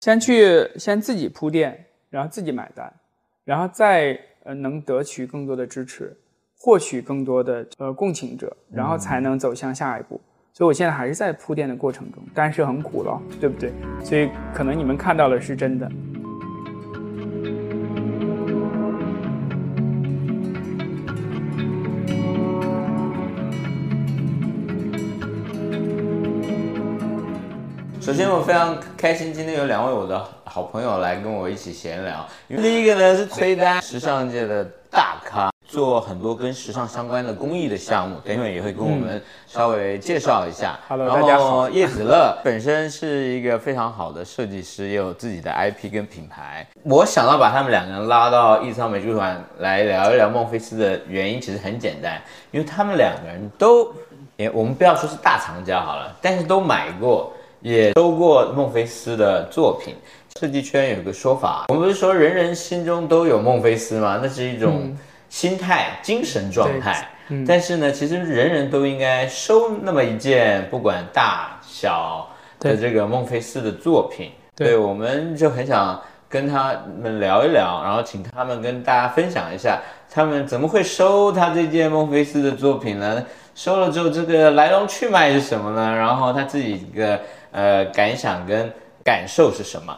先去先自己铺垫，然后自己买单，然后再呃能得取更多的支持，获取更多的呃共情者，然后才能走向下一步。所以我现在还是在铺垫的过程中，但是很苦了，对不对？所以可能你们看到的是真的。首先，我非常开心，今天有两位我的好朋友来跟我一起闲聊。第一个呢是崔丹，时尚界的大咖，做很多跟时尚相关的公益的项目，等会也会跟我们稍微介绍一下。Hello，大家好。叶子乐 本身是一个非常好的设计师，也有自己的 IP 跟品牌。我想到把他们两个人拉到艺仓美术馆来聊一聊孟菲斯的原因，其实很简单，因为他们两个人都，也我们不要说是大藏家好了，但是都买过。也收过孟菲斯的作品。设计圈有个说法，我们不是说人人心中都有孟菲斯吗？那是一种心态、精神状态。但是呢，其实人人都应该收那么一件，不管大小的这个孟菲斯的作品。对，我们就很想跟他们聊一聊，然后请他们跟大家分享一下，他们怎么会收他这件孟菲斯的作品呢？收了之后，这个来龙去脉是什么呢？然后他自己一个。呃，感想跟感受是什么？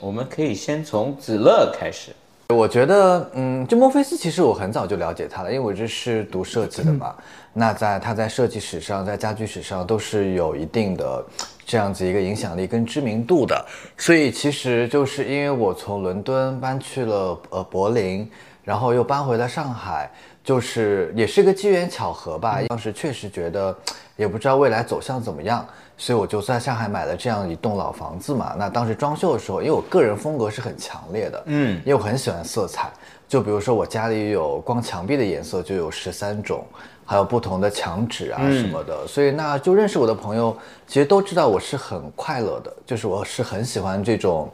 我们可以先从子乐开始。我觉得，嗯，就墨菲斯，其实我很早就了解他了，因为我这是读设计的嘛。那在他在设计史上，在家居史上都是有一定的这样子一个影响力跟知名度的。所以其实就是因为我从伦敦搬去了呃柏林，然后又搬回了上海，就是也是个机缘巧合吧。当时确实觉得，也不知道未来走向怎么样。所以我就在上海买了这样一栋老房子嘛。那当时装修的时候，因为我个人风格是很强烈的，嗯，因为我很喜欢色彩。就比如说我家里有光墙壁的颜色就有十三种，还有不同的墙纸啊什么的。所以那就认识我的朋友，其实都知道我是很快乐的，就是我是很喜欢这种，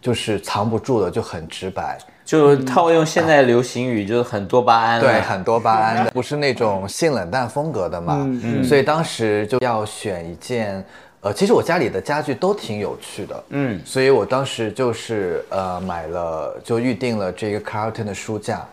就是藏不住的，就很直白。就套用现在流行语，就是很多巴胺。对，很多巴胺的，不是那种性冷淡风格的嘛。嗯所以当时就要选一件，呃，其实我家里的家具都挺有趣的。嗯。所以我当时就是呃买了，就预定了这个 Carlton 的书架。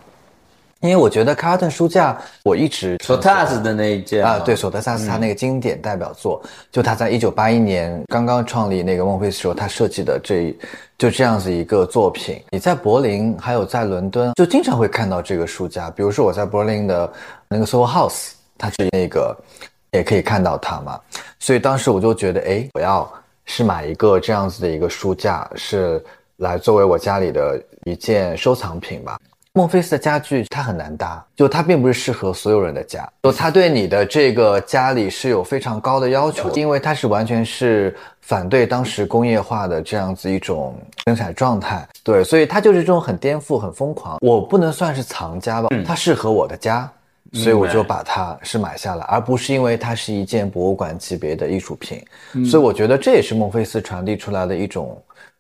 因为我觉得 Carlton 书架，我一直索塔斯的那一件啊，对，索德萨斯他那个经典代表作，就他在一九八一年刚刚创立那个孟菲斯时候，他设计的这就这样子一个作品。你在柏林还有在伦敦，就经常会看到这个书架。比如说我在柏林的那个 Soho House，它是那个也可以看到它嘛。所以当时我就觉得，哎，我要是买一个这样子的一个书架，是来作为我家里的一件收藏品吧。孟菲斯的家具它很难搭，就它并不是适合所有人的家，就它对你的这个家里是有非常高的要求，因为它是完全是反对当时工业化的这样子一种生产状态，对，所以它就是这种很颠覆、很疯狂。我不能算是藏家吧，它适合我的家，所以我就把它是买下来，而不是因为它是一件博物馆级别的艺术品。所以我觉得这也是孟菲斯传递出来的一种。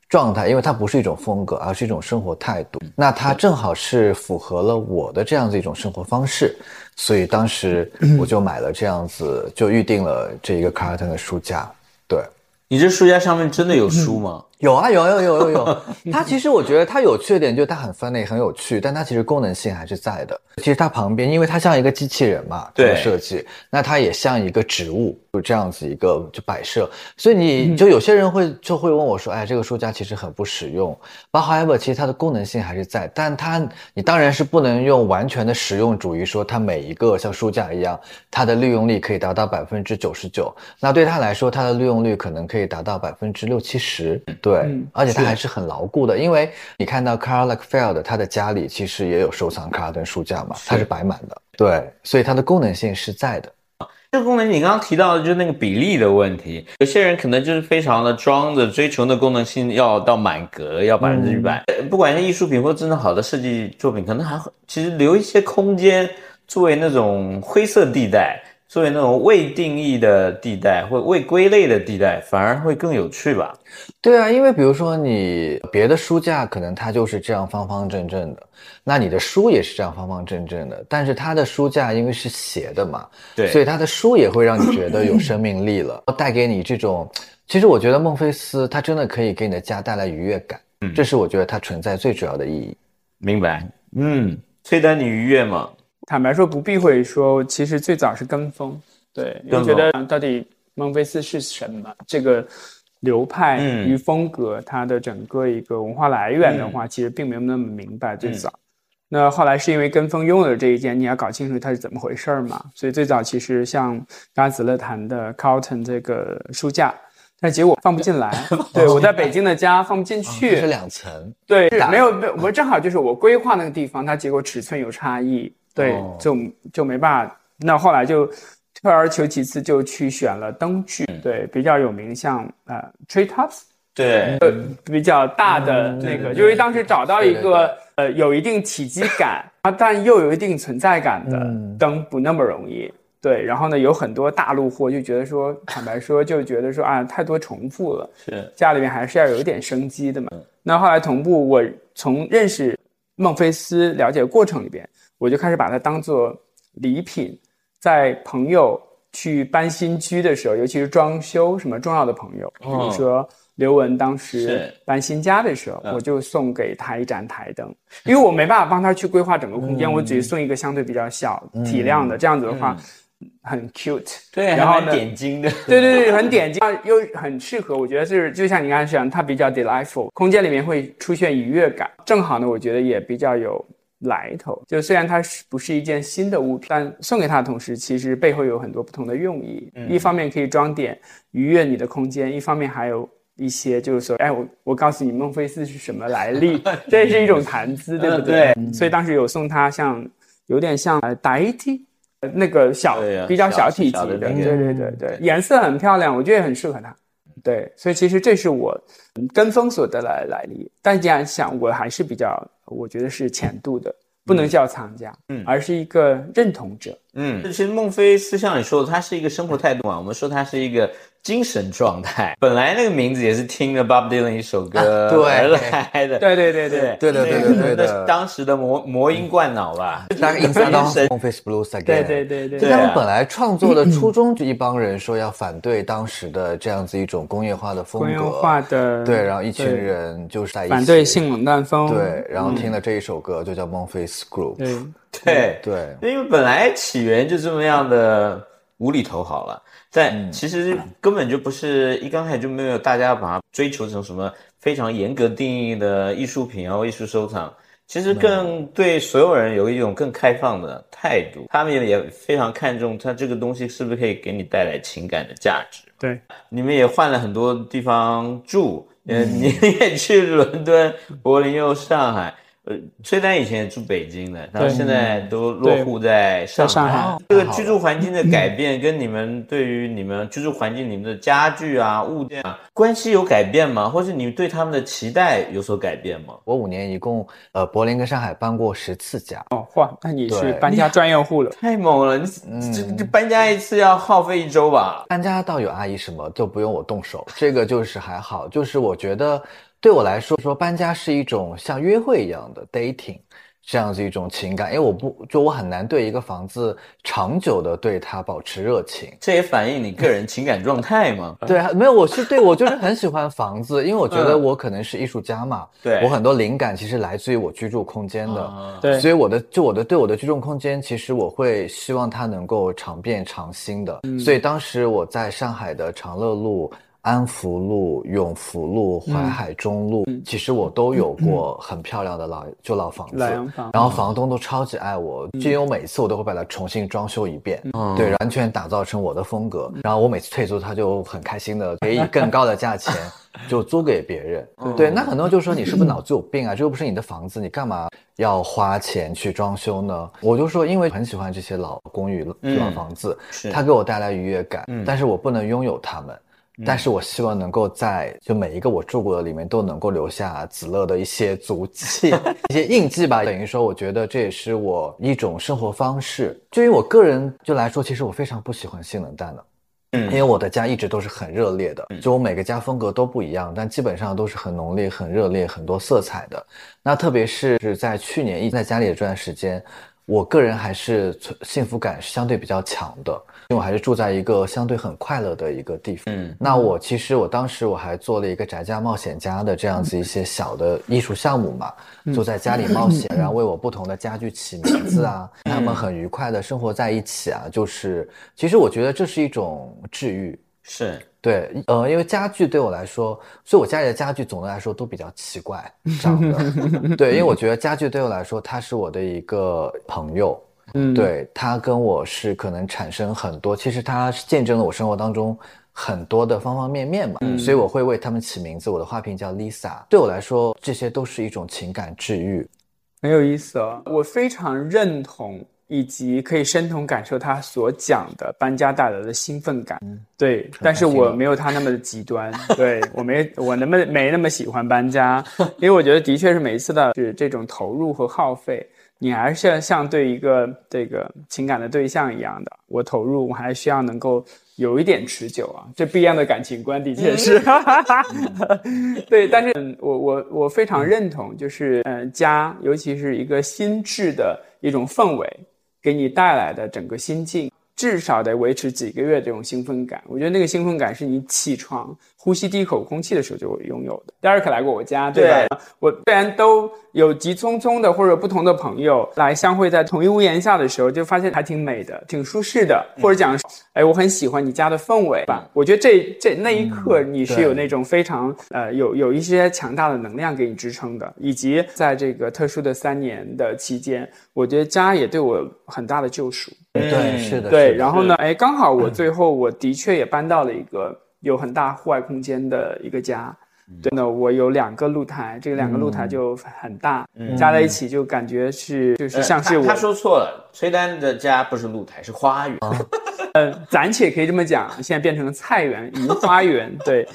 状态，因为它不是一种风格，而是一种生活态度。那它正好是符合了我的这样子一种生活方式，所以当时我就买了这样子，就预定了这一个卡尔顿的书架。对，你这书架上面真的有书吗？有啊，有有有有有。它其实我觉得它有缺点，就是它很分类，很有趣，但它其实功能性还是在的。其实它旁边，因为它像一个机器人嘛，对设计，那它也像一个植物。就这样子一个就摆设，所以你就有些人会就会问我说，哎，这个书架其实很不实用。But however，其实它的功能性还是在，但它你当然是不能用完全的实用主义说它每一个像书架一样，它的利用率可以达到百分之九十九。那对它来说，它的利用率可能可以达到百分之六七十。对，而且它还是很牢固的，因为你看到 Carl Lagerfeld 他的家里其实也有收藏卡尔顿书架嘛，它是摆满的。对，所以它的功能性是在的。这个功能你刚刚提到的就是那个比例的问题，有些人可能就是非常的装着，追求的功能性要到满格，要百分之一百。不管是艺术品或真的好的设计作品，可能还其实留一些空间作为那种灰色地带，作为那种未定义的地带或未归类的地带，反而会更有趣吧？对啊，因为比如说你别的书架可能它就是这样方方正正的，那你的书也是这样方方正正的，但是它的书架因为是斜的嘛，对所以它的书也会让你觉得有生命力了，带给你这种。其实我觉得孟菲斯它真的可以给你的家带来愉悦感，嗯这是我觉得它存在最主要的意义。明白？嗯，崔丹，你愉悦吗？坦白说，不避讳说，其实最早是跟风，对，因为觉得到底孟菲斯是什么这个流派嗯与风格，它的整个一个文化来源的话，其实并没有那么明白。最早，那后来是因为跟风拥有了这一件，你要搞清楚它是怎么回事儿嘛。所以最早其实像刚才子乐谈的 Carlton 这个书架。但结果放不进来，对我在北京的家放不进这去，是两层，对，是没有没有，我正好就是我规划那个地方，它结果尺寸有差异，对，哦就就没办法。那后来就退而求其次，就去选了灯具，对，比较有名，像呃 Tree Tops，对，呃比较大的那个，因为当时找到一个呃有一定体积感啊，但又有一定存在感的嗯灯不那么容易。对，然后呢，有很多大陆货，就觉得说，坦白说，就觉得说啊，太多重复了。是家里面还是要有一点生机的嘛。那后来同步，我从认识孟菲斯了解过程里边，我就开始把它当做礼品，在朋友去搬新居的时候，尤其是装修什么重要的朋友，比如说刘雯当时搬新家的时候，我就送给他一盏台灯，因为我没办法帮他去规划整个空间，我只送一个相对比较小体量的，这样子的话很 cute。对，然后呢点睛的。对对对，很点睛，又很适合。我觉得是就像你刚才讲，它比较 delightful，空间里面会出现愉悦感。正好呢，我觉得也比较有来头。就虽然它是不是一件新的物品，但送给他的同时，其实背后有很多不同的用意。一方面可以装点愉悦你的空间，一方面还有。一些就是说，哎，我我告诉你，孟菲斯是什么来历，这是一种谈资，对不对？嗯所以当时有送他像有点像呃 d i t 那个小比较小小体积的，对对对对，颜色很漂亮，我觉得也很适合他。对，所以其实这是我嗯跟风所得来的来历。但既然想，我还是比较，我觉得是浅度的，不能叫藏家，嗯而是一个认同者。嗯，其实孟菲斯像你说的，他是一个生活态度啊，我们说他是一个精神状态。本来那个名字也是听了 Bob Dylan 一首歌而来的。对。对对对对对对对对那是当时的魔魔音灌脑吧，大概 inside 到神。Home Face Blues again。对对对对他们本来创作的初衷，就一帮人说要反对当时的这样子一种工业化的风格，工业化的对，然后一群人就是在一起反对性冷淡风，对，然后听了这一首歌就叫 Monface Group，对。对。对，因为本来起源就这么样的无厘头好了，但其实根本就不是一刚开始就没有大家把它追求成什么非常严格定义的艺术品啊、艺术收藏。其实更对所有人有一种更开放的态度，他们也也非常看重它这个东西是不是可以给你带来情感的价值。对你们也换了很多地方住，嗯，你也去伦敦、柏林又上海。呃，崔丹以前也住北京的，然后现在都落户在上海。上海这个居住环境的改变，跟你们对于你们居住环境里面的家具啊、物件啊，关系有改变吗？或是你对他们的期待有所改变吗？我五年一共呃柏林跟上海搬过十次家，哦，哇，那你是搬家专业户了。太猛了！你这这搬家一次要耗费一周吧？搬家倒有阿姨什么都不用我动手，这个就是还好，就是我觉得对我来说，说搬家是一种像约会一样的 dating。这样子一种情感，因为我不就我很难对一个房子长久的对它保持热情。这也反映你个人情感状态吗？对，没有，我是对我就是很喜欢房子，因为我觉得嗯我可能是艺术家嘛，对我很多灵感其实来自于我居住空间的，所以我的就我的对我的居住空间，其实我会希望它能够常变常新的。所以当时我在上海的长乐路。安福路、永福路、淮海中路，其实我都有过很漂亮的老就老房子，房然后房东都超级爱我，就因为我每次我都会把它重新装修一遍，嗯对，完全打造成我的风格。然后我每次退租，他就很开心的可以以更高的价钱 就租给别人。对，那很多人就说你是不是脑子有病啊？这又不是你的房子，你干嘛要花钱去装修呢？我就说，因为很喜欢这些老公寓、老房子，是它给我带来愉悦感，但是我不能拥有它们。但是我希望能够在就每一个我住过的里面都能够留下子乐的一些足迹、一些印记吧。等于说，我觉得这也是我一种生活方式。对于我个人就来说，其实我非常不喜欢性冷淡的。嗯，因为我的家一直都是很热烈的，就我每个家风格都不一样，但基本上都是很浓烈、很热烈、很多色彩的。那特别是是在去年一在家里的这段时间。我个人还是幸福感是相对比较强的，因为我还是住在一个相对很快乐的一个地方。嗯，那我其实我当时我还做了一个宅家冒险家的这样子一些小的艺术项目嘛，就在家里冒险，然后为我不同的家具起名字啊，他们很愉快的生活在一起啊，就是其实我觉得这是一种治愈。是。对，呃，因为家具对我来说，所以我家里的家具总的来说都比较奇怪长得。对，因为我觉得家具对我来说，它是我的一个朋友。嗯，对，它跟我是可能产生很多，其实它是见证了我生活当中很多的方方面面嘛。嗯，所以我会为他们起名字。我的花瓶叫 Lisa，对我来说，这些都是一种情感治愈，很有意思哦。我非常认同。以及可以深同感受他所讲的搬家带来的兴奋感，对，但是我没有他那么的极端，对我没我那么没那么喜欢搬家，因为我觉得的确是每一次的是这种投入和耗费，你还是要像对一个这个情感的对象一样的，我投入我还需要能够有一点持久啊，这不一样的感情观的确是，对，但是我我我非常认同，就是嗯家，尤其是一个心智的一种氛围。给你带来的整个心境，至少得维持几个月这种兴奋感。我觉得那个兴奋感是你起床。呼吸第一口空气的时候就会拥有的。第二可来过我家，对吧？我虽然都有急匆匆的或者不同的朋友来相会在同一屋檐下的时候，就发现还挺美的，挺舒适的。或者讲，哎，我很喜欢你家的氛围吧。我觉得这这那一刻你是有那种非常呃有有一些强大的能量给你支撑的。以及在这个特殊的三年的期间，我觉得家也对我很大的救赎。对，是的。对，然后呢，哎，刚好我 最后我的确也搬到了一个。有很大户外空间的一个家，对呢，我有两个露台，这个两个露台就很大，加在一起就感觉是就是像是我。他说错了，崔丹的家不是露台，是花园。呃，暂且可以这么讲，现在变成了菜园、鱼花园。对，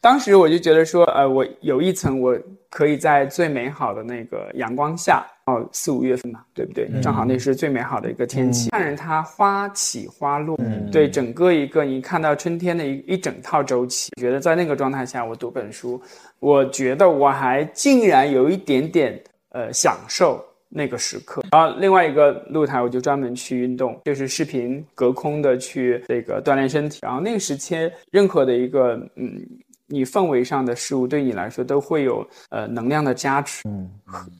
当时我就觉得说，呃，我有一层，我可以在最美好的那个阳光下。哦，四五月份嘛，对不对？正好那是最美好的一个天气，看着它花起花落，对整个一个你看到春天的一一整套周期，觉得在那个状态下，我读本书，我觉得我还竟然有一点点呃享受那个时刻。然后另外一个露台，我就专门去运动，就是视频隔空的去这个锻炼身体。然后那个时期，任何的一个嗯。你氛围上的事物对你来说都会有呃能量的加持，嗯，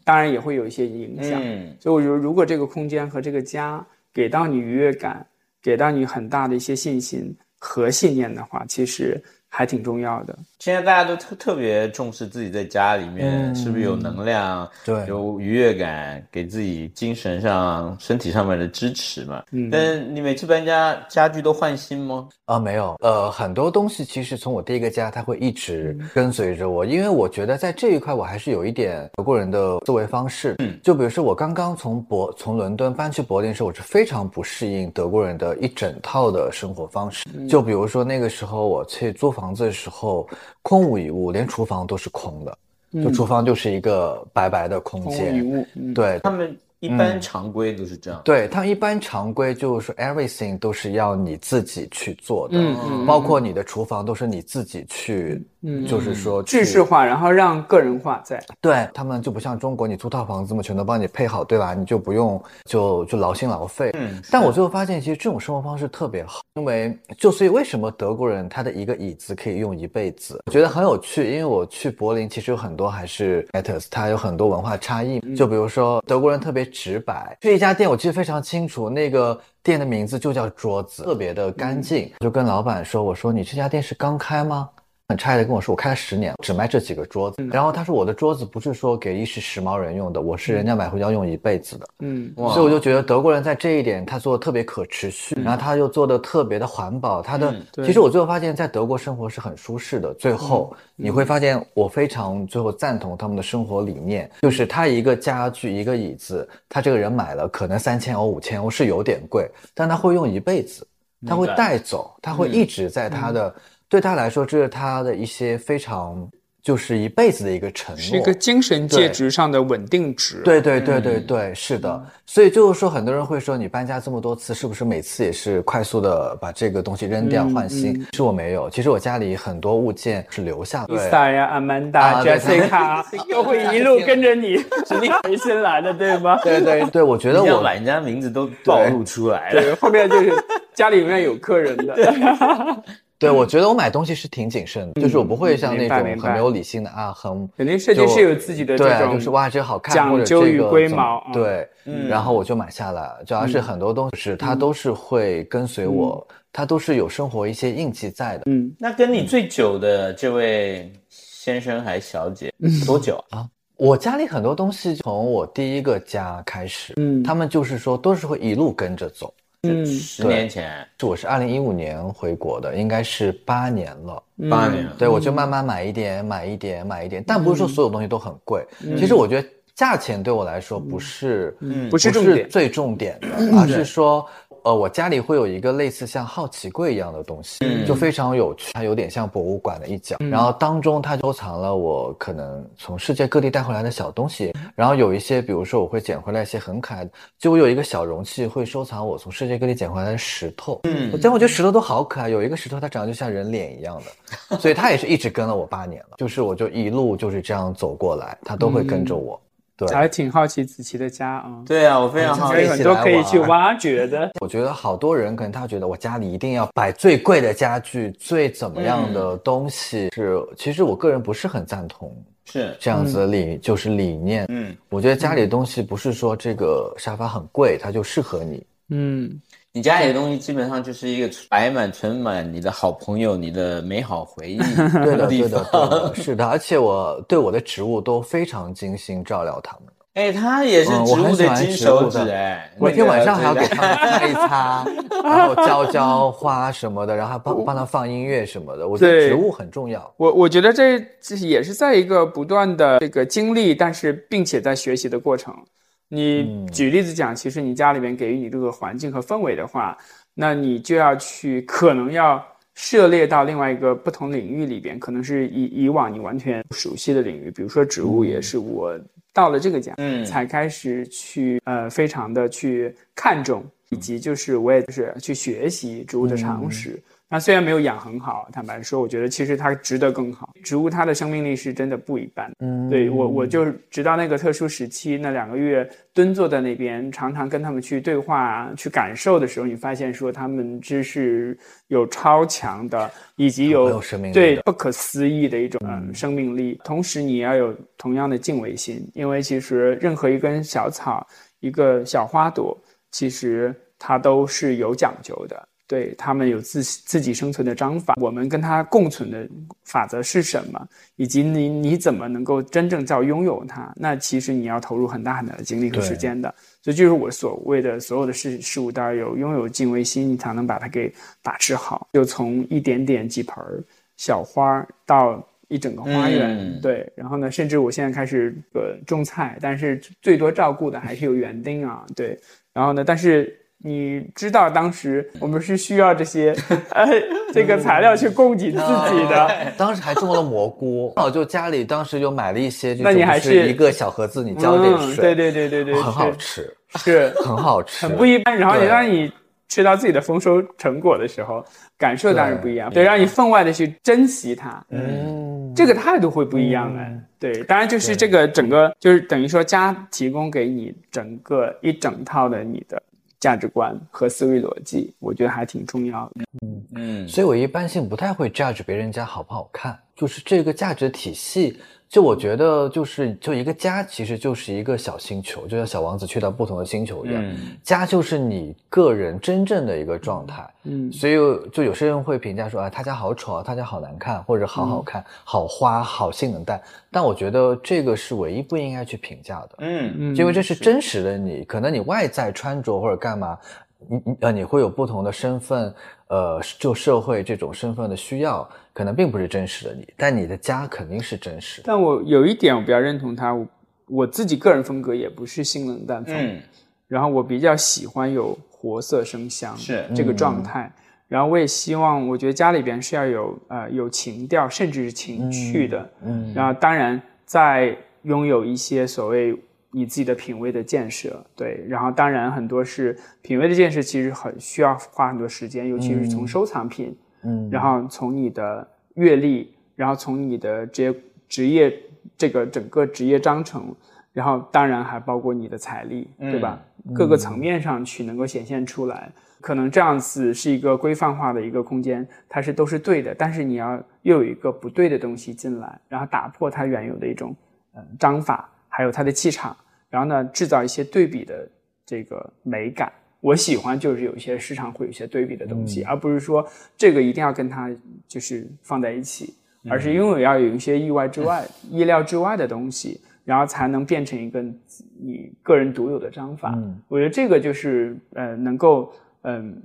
当然也会有一些影响。嗯，所以我觉得如果这个空间和这个家给到你愉悦感，给到你很大的一些信心和信念的话，其实。还挺重要的。现在大家都特特别重视自己在家里面是不是有能量，对，有愉悦感，给自己精神上、身体上面的支持嘛。嗯，但你每次搬家，家具都换新吗？啊，没有。呃，很多东西其实从我第一个家，它会一直跟随着我，因为我觉得在这一块，我还是有一点德国人的思维方式。嗯，就比如说我刚刚从柏从伦敦搬去柏林的时候，我是非常不适应德国人的一整套的生活方式。就比如说那个时候我去租。房子的时候空无一物，连厨房都是空的，就厨房就是一个白白的空间。对他们。一般常规都是这样，对他们一般常规就是说，everything 都是要你自己去做的，包括你的厨房都是你自己去，就是说制式化，然后让个人化在。对他们就不像中国，你租套房子嘛，全都帮你配好，对吧？你就不用就就劳心劳肺。嗯，但我最后发现，其实这种生活方式特别好，因为就所以为什么德国人他的一个椅子可以用一辈子？我觉得很有趣，因为我去柏林，其实有很多还是 matters，它有很多文化差异，就比如说德国人特别。直白，去一家店，我记得非常清楚，那个店的名字就叫桌子，特别的干净。就跟老板说：“我说你这家店是刚开吗？”很诧异的跟我说：“我开了十年，只卖这几个桌子。”然后他说：“我的桌子不是说给一时时髦人用的，我是人家买回家用一辈子的。”嗯，所以我就觉得德国人在这一点他做的特别可持续，然后他又做的特别的环保。他的其实我最后发现，在德国生活是很舒适的。最后你会发现，我非常最后赞同他们的生活理念，就是他一个家具一个椅子，他这个人买了可能三千欧五千欧是有点贵，但他会用一辈子，他会带走，他会一直在他的。对他来说，这是他的一些非常就是一辈子的一个承诺，是一个精神介质上的稳定值。对对对对对，是的。所以就是说，很多人会说，你搬家这么多次，是不是每次也是快速的把这个东西扔掉换新？其实我没有，其实我家里很多物件是留下的。伊萨呀、阿曼达、对 Jessica 都会一路跟着你，是你回新来的，对吗？对对对，我觉得我把人家名字都暴露出来了。对，后面就是家里面有客人的。对，我觉得我买东西是挺谨慎的，就是我不会像那种很没有理性的啊，很肯定设计师有自己的对就是哇，这个好看，讲或者究与这龟毛嗯。对，然后我就买下来，主要是很多东西是它都是会跟随我，它都是有生活一些印记在的。嗯，那跟你最久的这位先生还小姐多久啊？我家里很多东西从我第一个家开始，嗯。他们就是说都是会一路跟着走。嗯十年前，是我是二零一五年回国的，应该是八年了。八年。对，我就慢慢买一点，买一点，买一点，但不是说所有东西都很贵。嗯。其实我觉得价钱对我来说不是，嗯。不是重点。最重点的，而是说。呃，我家里会有一个类似像好奇柜一样的东西，嗯就非常有趣，它有点像博物馆的一角。然后当中它收藏了我可能从世界各地带回来的小东西，然后有一些，比如说我会捡回来一些很可爱的，就我有一个小容器会收藏我从世界各地捡回来的石头。嗯，但我觉得石头都好可爱，有一个石头它长得就像人脸一样的，所以它也是一直跟了我八年了，就是我就一路就是这样走过来，它都会跟着我。对，还挺好奇子琪的家啊，对啊，我非常好奇。很多可以去挖掘的。我觉得好多人可能他觉得我家里一定要摆最贵的家具，最怎么样的东西是，其实我个人不是很赞同是，这样子的理，就是理念。嗯，我觉得家里的东西不是说这个沙发很贵，它就适合你。嗯，你家里的东西基本上就是一个摆满、存满你的好朋友、你的美好回忆 对的，地对的，方。对的，是的。而且我对我的植物都非常精心照料它们。哎，它也是嗯植物的我很喜欢金手指植物的哎，每天晚上还要给它们擦一擦，然后浇浇花什么的，然后还帮帮它放音乐什么的。我觉得对植物很重要。我我觉得这这也是在一个不断的这个经历，但是并且在学习的过程。你举例子讲，其实你家里面给予你这个环境和氛围的话，那你就要去可能要涉猎到另外一个不同领域里边，可能是以以往你完全不熟悉的领域，比如说植物，也是我到了这个家，嗯。才开始去呃非常的去看重，以及就是我也就是去学习植物的常识。那虽然没有养很好，坦白说，我觉得其实它值得更好。植物它的生命力是真的不一般。嗯对我，我就直到那个特殊时期，那两个月蹲坐在那边，常常跟他们去对话、去感受的时候，你发现说他们知识有超强的，以及有有生命力对不可思议的一种、嗯、生命力。同时，你要有同样的敬畏心，因为其实任何一根小草、一个小花朵，其实它都是有讲究的。对他们有自自己生存的章法，我们跟它共存的法则是什么，以及你你怎么能够真正叫拥有它？那其实你要投入很大很大的精力和时间的。所以就是我所谓的所有的事事物都要有拥有敬畏心，你才能把它给把持好。就从一点点几盆儿小花儿到一整个花园，嗯对，然后呢，甚至我现在开始呃种菜，但是最多照顾的还是有园丁啊，对，然后呢，但是。你知道当时我们是需要这些，呃，这个材料去供给自己的，当时还种了蘑菇，我就家里当时就买了一些，那你还是一个小盒子，你浇点嗯，水，对对对对对，很好吃，是。很好吃，很不一般。然后你对。让你吃到自己的丰收成果的时候，感受当然不一样，对。对，让你分外的去珍惜它，嗯，这个态度会不一样哎。对，当然就是这个整个就是等于说家提供给你整个一整套的你的价值观和思维逻辑，我觉得还挺重要的。嗯嗯，所以我一般性不太会 judge 别人家好不好看，就是这个价值体系，就我觉得就是就一个家其实就是一个小星球，就像小王子去到不同的星球一样，嗯家就是你个人真正的一个状态。嗯所以就有些人会评价说啊，他家好丑啊，他家好难看，或者好好看、好花、好性冷淡。但我觉得这个是唯一不应该去评价的。嗯嗯，因为这是真实的你，可能你外在穿着或者干嘛，你你呃你会有不同的身份，呃，就社会这种身份的需要，可能并不是真实的你，但你的家肯定是真实的。但我有一点我比较认同他，我我自己个人风格也不是性冷淡风，嗯然后我比较喜欢有活色生香是这个状态。然后我也希望，我觉得家里边是要有呃有情调，甚至是情趣的。嗯，然后当然在拥有一些所谓你自己的品味的建设，对。然后当然很多是品味的建设，其实很需要花很多时间，尤其是从收藏品，嗯，然后从你的阅历，然后从你的职业职业这个整个职业章程，然后当然还包括你的财力，对吧？各个层面上去能够显现出来。可能这样子是一个规范化的一个空间，它是都是对的，但是你要又有一个不对的东西进来，然后打破它原有的一种嗯章法，还有它的气场，然后呢制造一些对比的这个美感。我喜欢就是有一些时常会有一些对比的东西，而不是说这个一定要跟它就是放在一起，而是因为要有一些意外之外、意料之外的东西，然后才能变成一个你个人独有的章法。我觉得这个就是呃能够。嗯，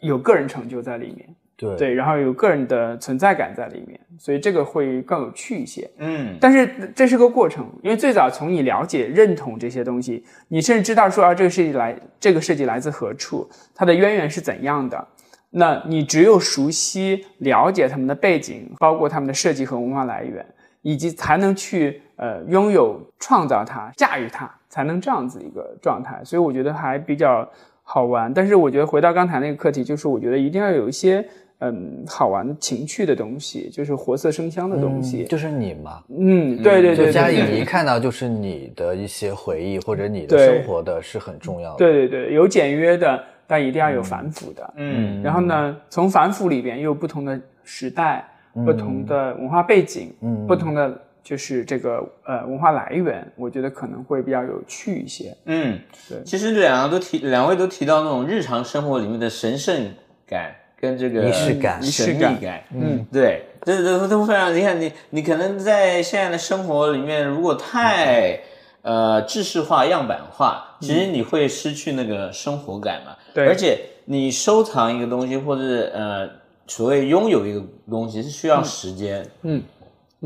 有个人成就在里面，对对，然后有个人的存在感在里面，所以这个会更有趣一些。嗯，但是这是个过程，因为最早从你了解、认同这些东西，你甚至知道说啊，这个设计来，这个设计来自何处，它的渊源是怎样的，那你只有熟悉、了解他们的背景，包括他们的设计和文化来源，以及才能去呃拥有、创造它、驾驭它，才能这样子一个状态。所以我觉得还比较。好玩，但是我觉得回到刚才那个课题，就是我觉得一定要有一些嗯好玩情趣的东西，就是活色生香的东西，就是你嘛，嗯，对对对，家里你一看到就是你的一些回忆或者你的生活的是很重要的，对对对，有简约的，但一定要有繁复的，嗯，然后呢，从繁复里边又有不同的时代、不同的文化背景、嗯，不同的。就是这个呃文化来源，我觉得可能会比较有趣一些。嗯，对。其实两个都提，两位都提到那种日常生活里面的神圣感跟这个仪式感、神秘感。嗯，对，这这都非常。你看，你你可能在现在的生活里面，如果太呃制式化、样板化，其实你会失去那个生活感嘛。对。而且你收藏一个东西，或者呃所谓拥有一个东西，是需要时间。嗯。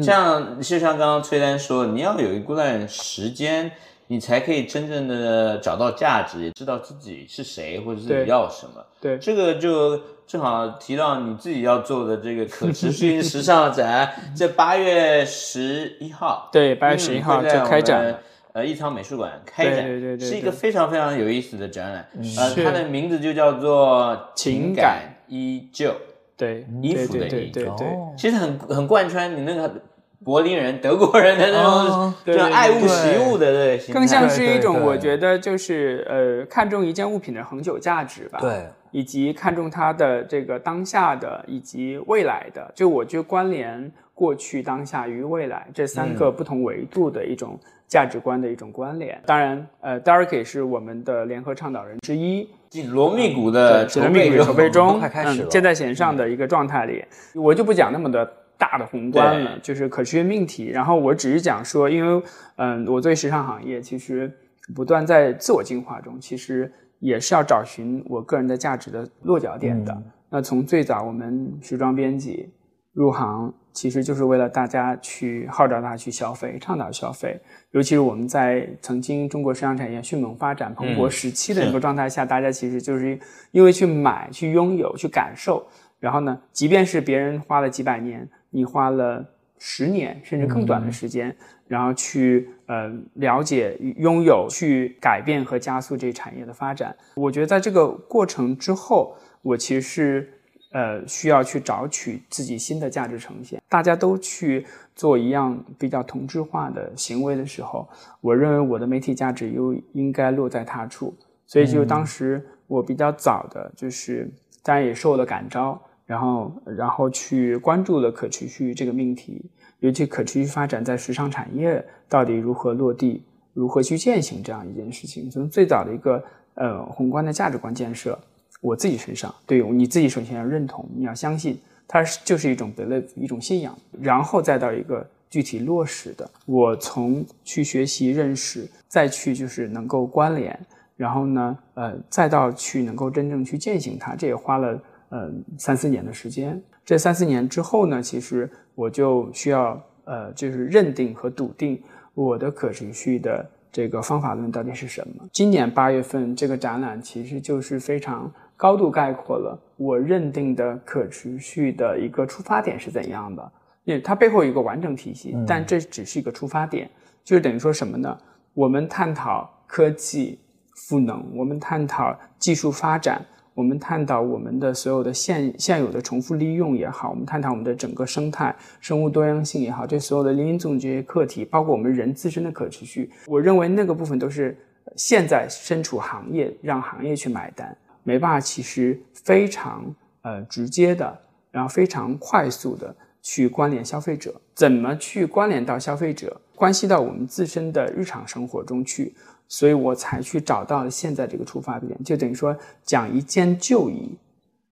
像就像刚刚崔丹说，你要有一段时间，你才可以真正的找到价值，也知道自己是谁或者自己要什么。对，这个就正好提到你自己要做的这个可持续 时尚展，在八月十一号，对，八月十一号就开展，呃，艺仓美术馆开展，对对对，是一个非常非常有意思的展览。呃，它的名字就叫做情感依旧。对衣服的依旧对，其实很很贯穿你那个柏林人、德国人的那种，就爱物惜物的对，更像是一种我觉得就是呃看重一件物品的恒久价值吧，对，以及看重它的这个当下的以及未来的，就我就关联过去、当下与未来这三个不同维度的一种。价值观的一种关联。当然，呃 d e r e k 也是我们的联合倡导人之一。紧锣密鼓的紧锣密鼓筹备中，快开始了。箭在弦上的一个状态里，我就不讲那么的大的宏观了，就是可持续命题。然后我只是讲说，因为嗯，我对时尚行业其实不断在自我进化中，其实也是要找寻我个人的价值的落脚点的。那从最早我们时装编辑入行，其实就是为了大家去号召大家去消费，倡导消费。尤其是我们在曾经中国时尚产业迅猛发展、蓬勃时期的一个状态下，大家其实就是因为去买、去拥有、去感受，然后呢，即便是别人花了几百年，你花了十年甚至更短的时间，然后去呃了解、拥有、去改变和加速这产业的发展。我觉得在这个过程之后，我其实是。呃，需要去找取自己新的价值呈现。大家都去做一样比较同质化的行为的时候，我认为我的媒体价值又应该落在他处。所以，就当时我比较早的，就是当然也受了感召，然后然后去关注了可持续这个命题，尤其可持续发展在时尚产业到底如何落地，如何去践行这样一件事情。从最早的一个呃宏观的价值观建设。我自己身上，对你自己首先要认同，你要相信，它是就是一种 belief，一种信仰，然后再到一个具体落实的。我从去学习认识，再去就是能够关联，然后呢，呃，再到去能够真正去践行它，这也花了呃三四年的时间。这三四年之后呢，其实我就需要呃，就是认定和笃定我的可持续的这个方法论到底是什么。今年八月份这个展览其实就是非常。高度概括了我认定的可持续的一个出发点是怎样的。因为它背后有一个完整体系，但这只是一个出发点，就是等于说什么呢？我们探讨科技赋能，我们探讨技术发展，我们探讨我们的所有的现现有的重复利用也好，我们探讨我们的整个生态、生物多样性也好，这所有的林林总总这些课题，包括我们人自身的可持续，我认为那个部分都是现在身处行业，让行业去买单。没办法，其实非常呃直接的，然后非常快速的。去关联消费者，怎么去关联到消费者，关系到我们自身的日常生活中去，所以我才去找到了现在这个出发点，就等于说讲一件旧衣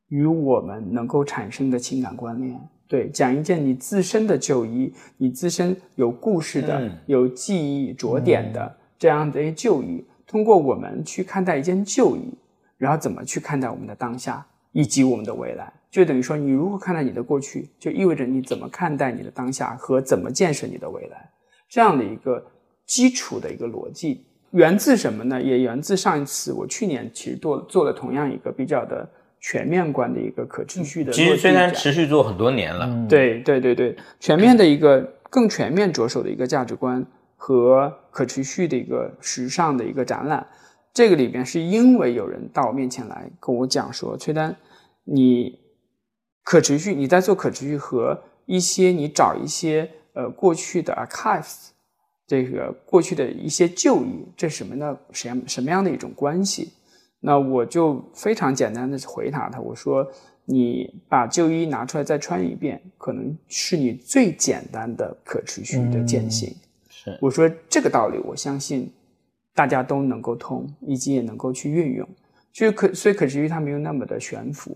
与我们能够产生的情感关联，对，讲一件你自身的旧衣，你自身有故事的、有记忆着点的这样的一旧衣，通过我们去看待一件旧衣，然后怎么去看待我们的当下以及我们的未来。就等于说，你如何看待你的过去，就意味着你怎么看待你的当下和怎么建设你的未来，这样的一个基础的一个逻辑，源自什么呢？也源自上一次我去年其实做做了同样一个比较的全面观的一个可持续的。其实虽然持续做很多年了，对对对对，全面的一个更全面着手的一个价值观和可持续的一个时尚的一个展览，这个里边是因为有人到我面前来跟我讲说，崔丹，你。可持续，你在做可持续和一些你找一些呃过去的 archives，这个过去的一些旧衣，这什么呢？什么什么样的一种关系？那我就非常简单的回答他，我说你把旧衣拿出来再穿一遍，可能是你最简单的可持续的践行。是，我说这个道理，我相信大家都能够通，以及也能够去运用。就是可，所以可持续它没有那么的悬浮。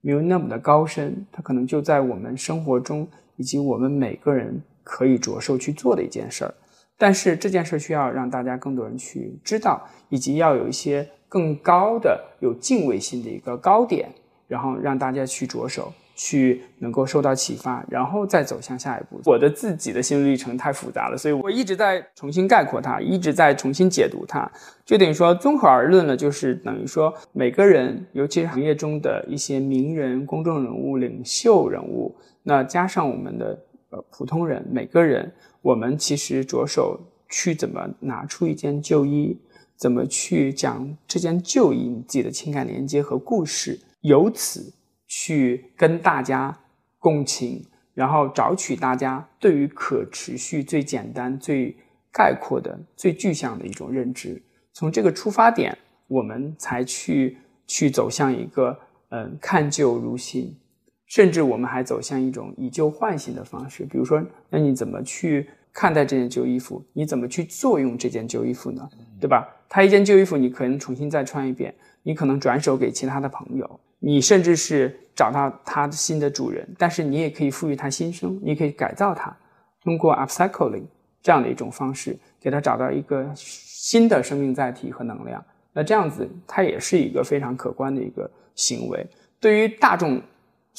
没有那么的高深，它可能就在我们生活中，以及我们每个人可以着手去做的一件事儿。但是这件事需要让大家更多人去知道，以及要有一些更高的、有敬畏心的一个高点，然后让大家去着手。去能够受到启发，然后再走向下一步。我的自己的心路历程太复杂了，所以我一直在重新概括它，一直在重新解读它。就等于说，综合而论呢，就是等于说，每个人，尤其是行业中的一些名人、公众人物、领袖人物，那加上我们的呃普通人，每个人，我们其实着手去怎么拿出一件旧衣，怎么去讲这件旧衣你自己的情感连接和故事，由此。去跟大家共情，然后找取大家对于可持续最简单、最概括的、最具象的一种认知。从这个出发点，我们才去去走向一个嗯看旧如新，甚至我们还走向一种以旧换新的方式。比如说，那你怎么去看待这件旧衣服？你怎么去作用这件旧衣服呢？对吧？它一件旧衣服，你可能重新再穿一遍，你可能转手给其他的朋友。你甚至是找到它的新的主人，但是你也可以赋予它新生，你可以改造它，通过 upcycling 这样的一种方式，给它找到一个新的生命载体和能量。那这样子，它也是一个非常可观的一个行为。对于大众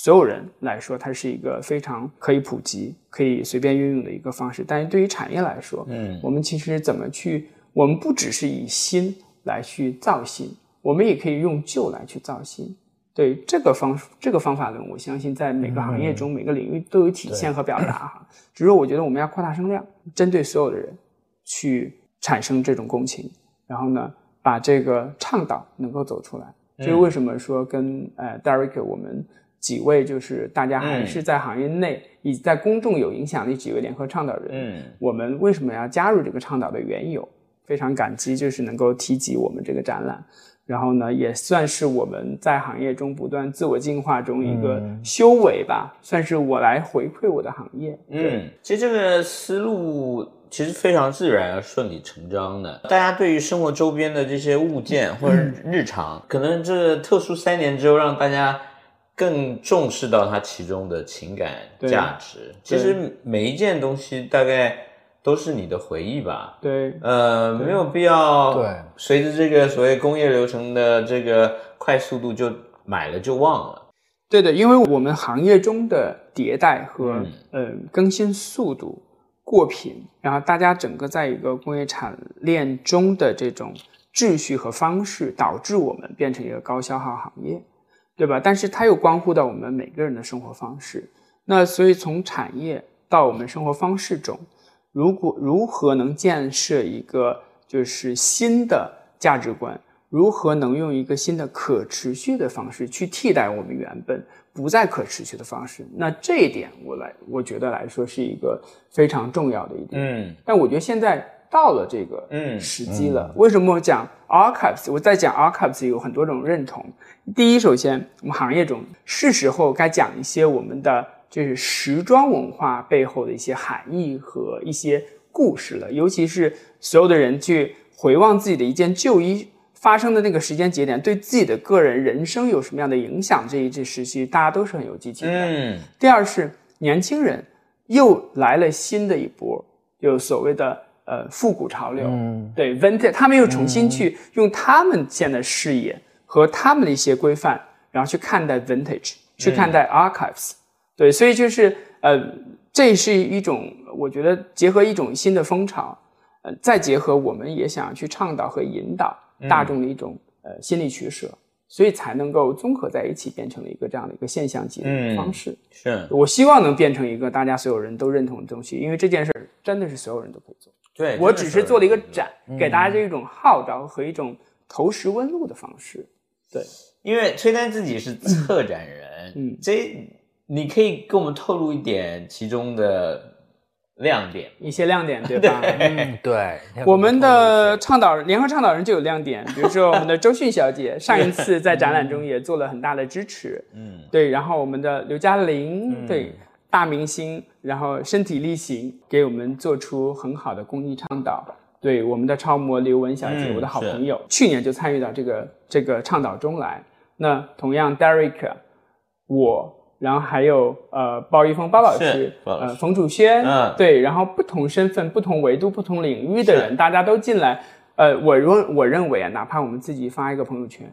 所有人来说，它是一个非常可以普及、可以随便运用的一个方式。但是对于产业来说，嗯，我们其实怎么去？我们不只是以新来去造新，我们也可以用旧来去造新。对这个方这个方法论，我相信在每个行业中、每个领域都有体现和表达哈。只是我觉得我们要扩大声量，针对所有的人去产生这种共情，然后呢，把这个倡导能够走出来。所以为什么说跟呃 Derek 我们几位就是大家还是在行业内以及在公众有影响力几位联合倡导人，嗯，我们为什么要加入这个倡导的缘由，非常感激，就是能够提及我们这个展览。然后呢，也算是我们在行业中不断自我进化中一个修为吧，算是我来回馈我的行业。嗯，其实这个思路其实非常自然而顺理成章的。大家对于生活周边的这些物件或者日常，可能这特殊三年之后，让大家更重视到它其中的情感价值。其实每一件东西大概。都是你的回忆吧？对，呃，没有必要。对，随着这个所谓工业流程的这个快速度，就买了就忘了。对的，因为我们行业中的迭代和嗯更新速度过频，然后大家整个在一个工业产链中的这种秩序和方式，导致我们变成一个高消耗行业。对吧？但是它又关乎到我们每个人的生活方式。那所以从产业到我们生活方式中，如果如何能建设一个就是新的价值观，如何能用一个新的可持续的方式去替代我们原本不再可持续的方式？那这一点我来我觉得来说是一个非常重要的一点。嗯但我觉得现在到了这个嗯时机了。为什么我讲 archives？我在讲 archives 有很多种认同。第一，首先我们行业中是时候该讲一些我们的就是时装文化背后的一些含义和一些故事了，尤其是所有的人去回望自己的一件旧衣。发生的那个时间节点对自己的个人人生有什么样的影响？这一这时期，大家都是很有激情的。嗯第二是年轻人又来了新的一波，有所谓的呃复古潮流，嗯对 vintage，他们又重新去用他们现在视野和他们的一些规范，然后去看待 vintage，去看待 archives，、对，所以就是呃，这是一种我觉得结合一种新的风潮，呃，再结合我们也想去倡导和引导大众的一种、呃心理取舍。所以才能够综合在一起，变成了一个这样的一个现象级的方式。是我希望能变成一个大家所有人都认同的东西，因为这件事儿真的是所有人都可以做。对，我只是做了一个展，嗯给大家这种号召和一种投石问路的方式。对，因为崔丹自己是策展人，嗯这你可以跟我们透露一点其中的亮点。一些亮点，对吧？嗯，对，我们的倡导人，联合倡导人就有亮点，比如说我们的周迅小姐，上一次在展览中也做了很大的支持，嗯对，然后我们的刘嘉玲，对，大明星，然后身体力行，给我们做出很好的公益倡导。对，我们的超模刘雯小姐，嗯我的好朋友，去年就参与到这个这个倡导中来。那同样，Derek，我，然后还有呃包一峰包老师是，包老师呃冯楚轩，嗯对，然后不同身份、不同维度、不同领域的人，大家都进来。呃，我认我认为啊，哪怕我们自己发一个朋友圈，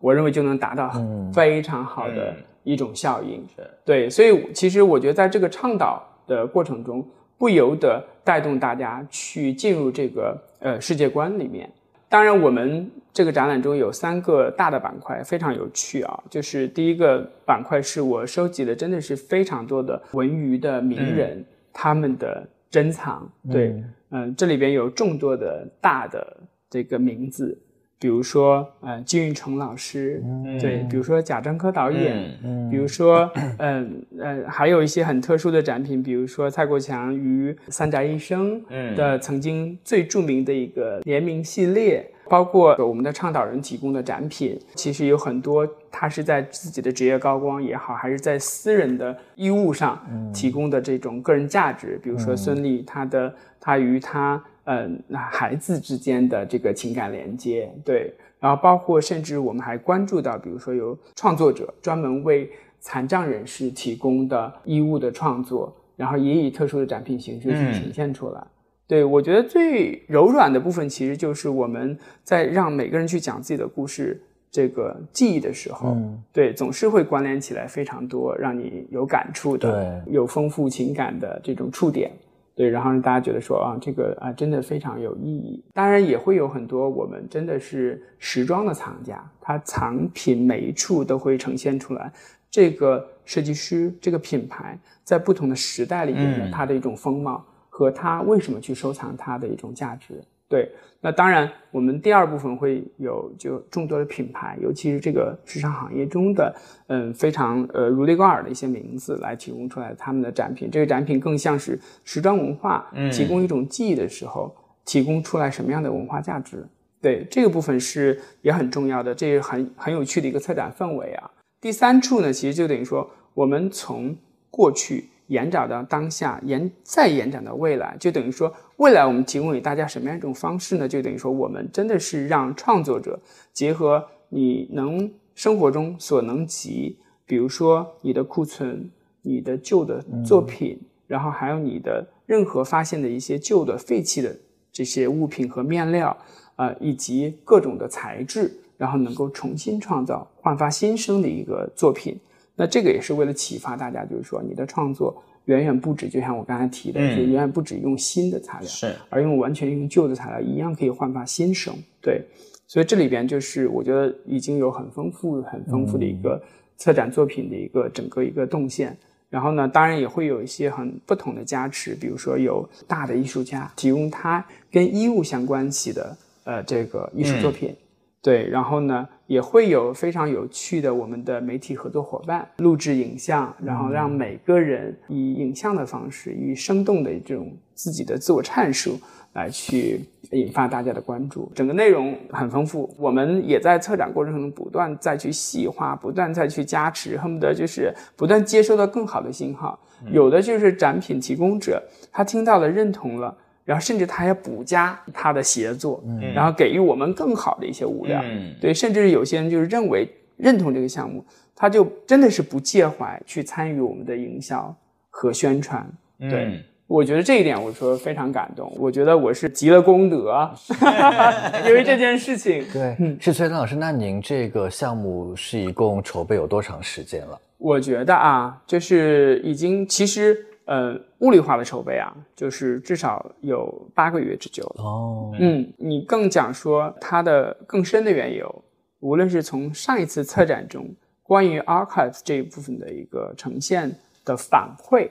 我认为就能达到非常好的嗯一种效应。是对，所以其实我觉得在这个倡导的过程中，不由得带动大家去进入这个呃世界观里面。当然，我们这个展览中有三个大的板块，非常有趣啊。就是第一个板块是我收集的，真的是非常多的文娱的名人、他们的珍藏。对，嗯、这里边有众多的大的这个名字，比如说呃金宇澄老师，对，比如说贾樟柯导演，嗯比如说，嗯呃，还有一些很特殊的展品，比如说蔡国强与三宅一生嗯的曾经最著名的一个联名系列，包括我们的倡导人提供的展品，其实有很多他是在自己的职业高光也好，还是在私人的衣物上提供的这种个人价值，比如说孙俪她的她与她嗯孩子之间的这个情感连接，对。然后包括甚至我们还关注到，比如说有创作者专门为残障人士提供的衣物的创作，然后也以特殊的展品形式去嗯呈现出来。对我觉得最柔软的部分，其实就是我们在让每个人去讲自己的故事这个记忆的时候，对，总是会关联起来非常多让你有感触的，有丰富情感的这种触点。对，然后让大家觉得说啊，这个啊真的非常有意义。当然也会有很多我们真的是时装的藏家，他藏品每一处都会呈现出来这个设计师这个品牌在不同的时代里面的嗯它的一种风貌和他为什么去收藏它的一种价值。对，那当然，我们第二部分会有就众多的品牌，尤其是这个时尚行业中的，嗯，非常呃如雷贯耳的一些名字来提供出来他们的展品。这个展品更像是时装文化提供一种记忆的时候，提供出来什么样的文化价值。对，这个部分是也很重要的，这是很很有趣的一个策展氛围啊。第三处呢，其实就等于说，我们从过去延展到当下，延再延展到未来，就等于说，未来我们提供给大家什么样一种方式呢？就等于说，我们真的是让创作者结合你能生活中所能及，比如说你的库存、你的旧的作品，然后还有你的任何发现的一些旧的废弃的这些物品和面料，呃，以及各种的材质，然后能够重新创造、焕发新生的一个作品。那这个也是为了启发大家，就是说你的创作远远不止，就像我刚才提的，嗯。就远远不止用新的材料，是。而用完全用旧的材料一样可以焕发新生。对，所以这里边就是我觉得已经有很丰富、很丰富的一个策展作品的一个整个一个动线。然后呢，当然也会有一些很不同的加持，比如说有大的艺术家提供他跟衣物相关系的呃这个艺术作品，对，然后呢也会有非常有趣的我们的媒体合作伙伴录制影像，然后让每个人以影像的方式，以生动的这种自己的自我阐述。来去引发大家的关注，整个内容很丰富。我们也在策展过程中不断再去细化，不断再去加持，恨不得就是不断接收到更好的信号。有的就是展品提供者，他听到了认同了，然后甚至他要补加他的协作，嗯然后给予我们更好的一些物料。嗯对，甚至是有些人就是认为认同这个项目，他就真的是不介怀去参与我们的营销和宣传。对。我觉得这一点，我说非常感动。我觉得我是积了功德 因为这件事情。对，是崔老师。那您这个项目是一共筹备有多长时间了？我觉得啊，就是已经其实呃物理化的筹备啊，就是至少有八个月之久了。哦，嗯，你更讲说它的更深的缘由，无论是从上一次策展中关于 archives 这一部分的一个呈现的反馈，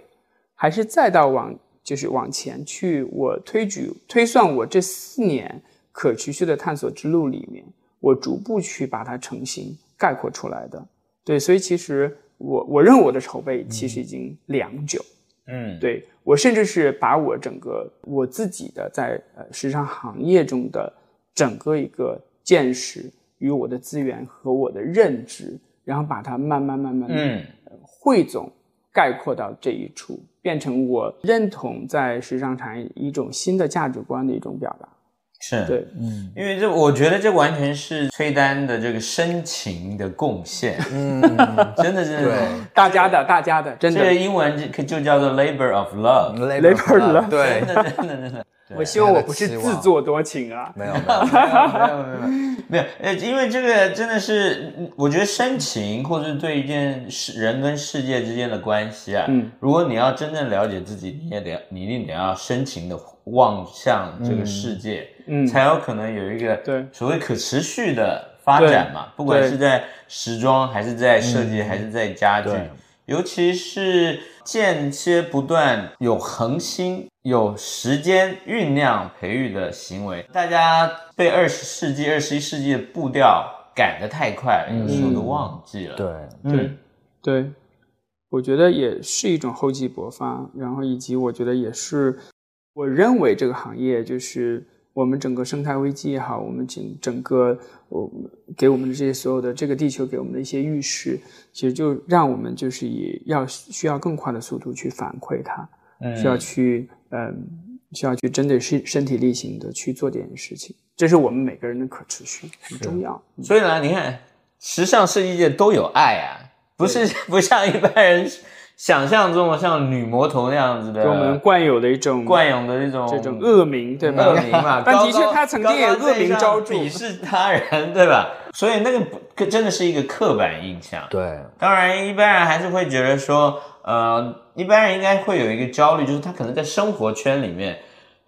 还是再到往。就是往前去，我推举推算我这四年可持续的探索之路里面，我逐步去把它成型概括出来的。对，所以其实我我认为我的筹备其实已经良久。嗯，对我甚至是把我整个我自己的在呃时尚行业中的整个一个见识与我的资源和我的认知，然后把它慢慢慢慢的汇总概括到这一处。变成我认同在时尚产业一种新的价值观的一种表达，是对，嗯，因为这我觉得这完全是崔丹的这个深情的贡献，嗯，真的是对。大家的大家的，真的，这个英文就就叫做 labor of love，labor love，对，真的真的真的。我希望我不是自作多情啊！没有没有没有没有没有 呃，因为这个真的是，我觉得深情或者是对一件事人跟世界之间的关系啊，嗯，如果你要真正了解自己，你也得你一定得要深情的望向这个世界，嗯，才有可能有一个对。所谓可持续的发展嘛，不管是在时装还是在设计还是在家具。尤其是间接不断有恒心、有时间酝酿、培育的行为，大家被二十世纪、二十一世纪的步调赶得太快了，有时候都忘记了。对，对，对，我觉得也是一种厚积薄发，然后以及我觉得也是，我认为这个行业就是。我们整个生态危机也好，我们整整个我给我们的这些所有的这个地球给我们的一些预示，其实就让我们就是以要需要更快的速度去反馈它，需要去嗯需要去针对身身体力行的去做这件事情，这是我们每个人的可持续很重要。所以呢，你看时尚设计界都有爱啊，不是不像一般人。想象中的像女魔头那样子的，我们惯有的一种惯有的一种这种恶名，对吧？恶名嘛，但的确他曾经也恶名昭著，鄙视他人，对吧？所以那个不真的是一个刻板印象。对，当然一般人还是会觉得说，呃，一般人应该会有一个焦虑，就是他可能在生活圈里面，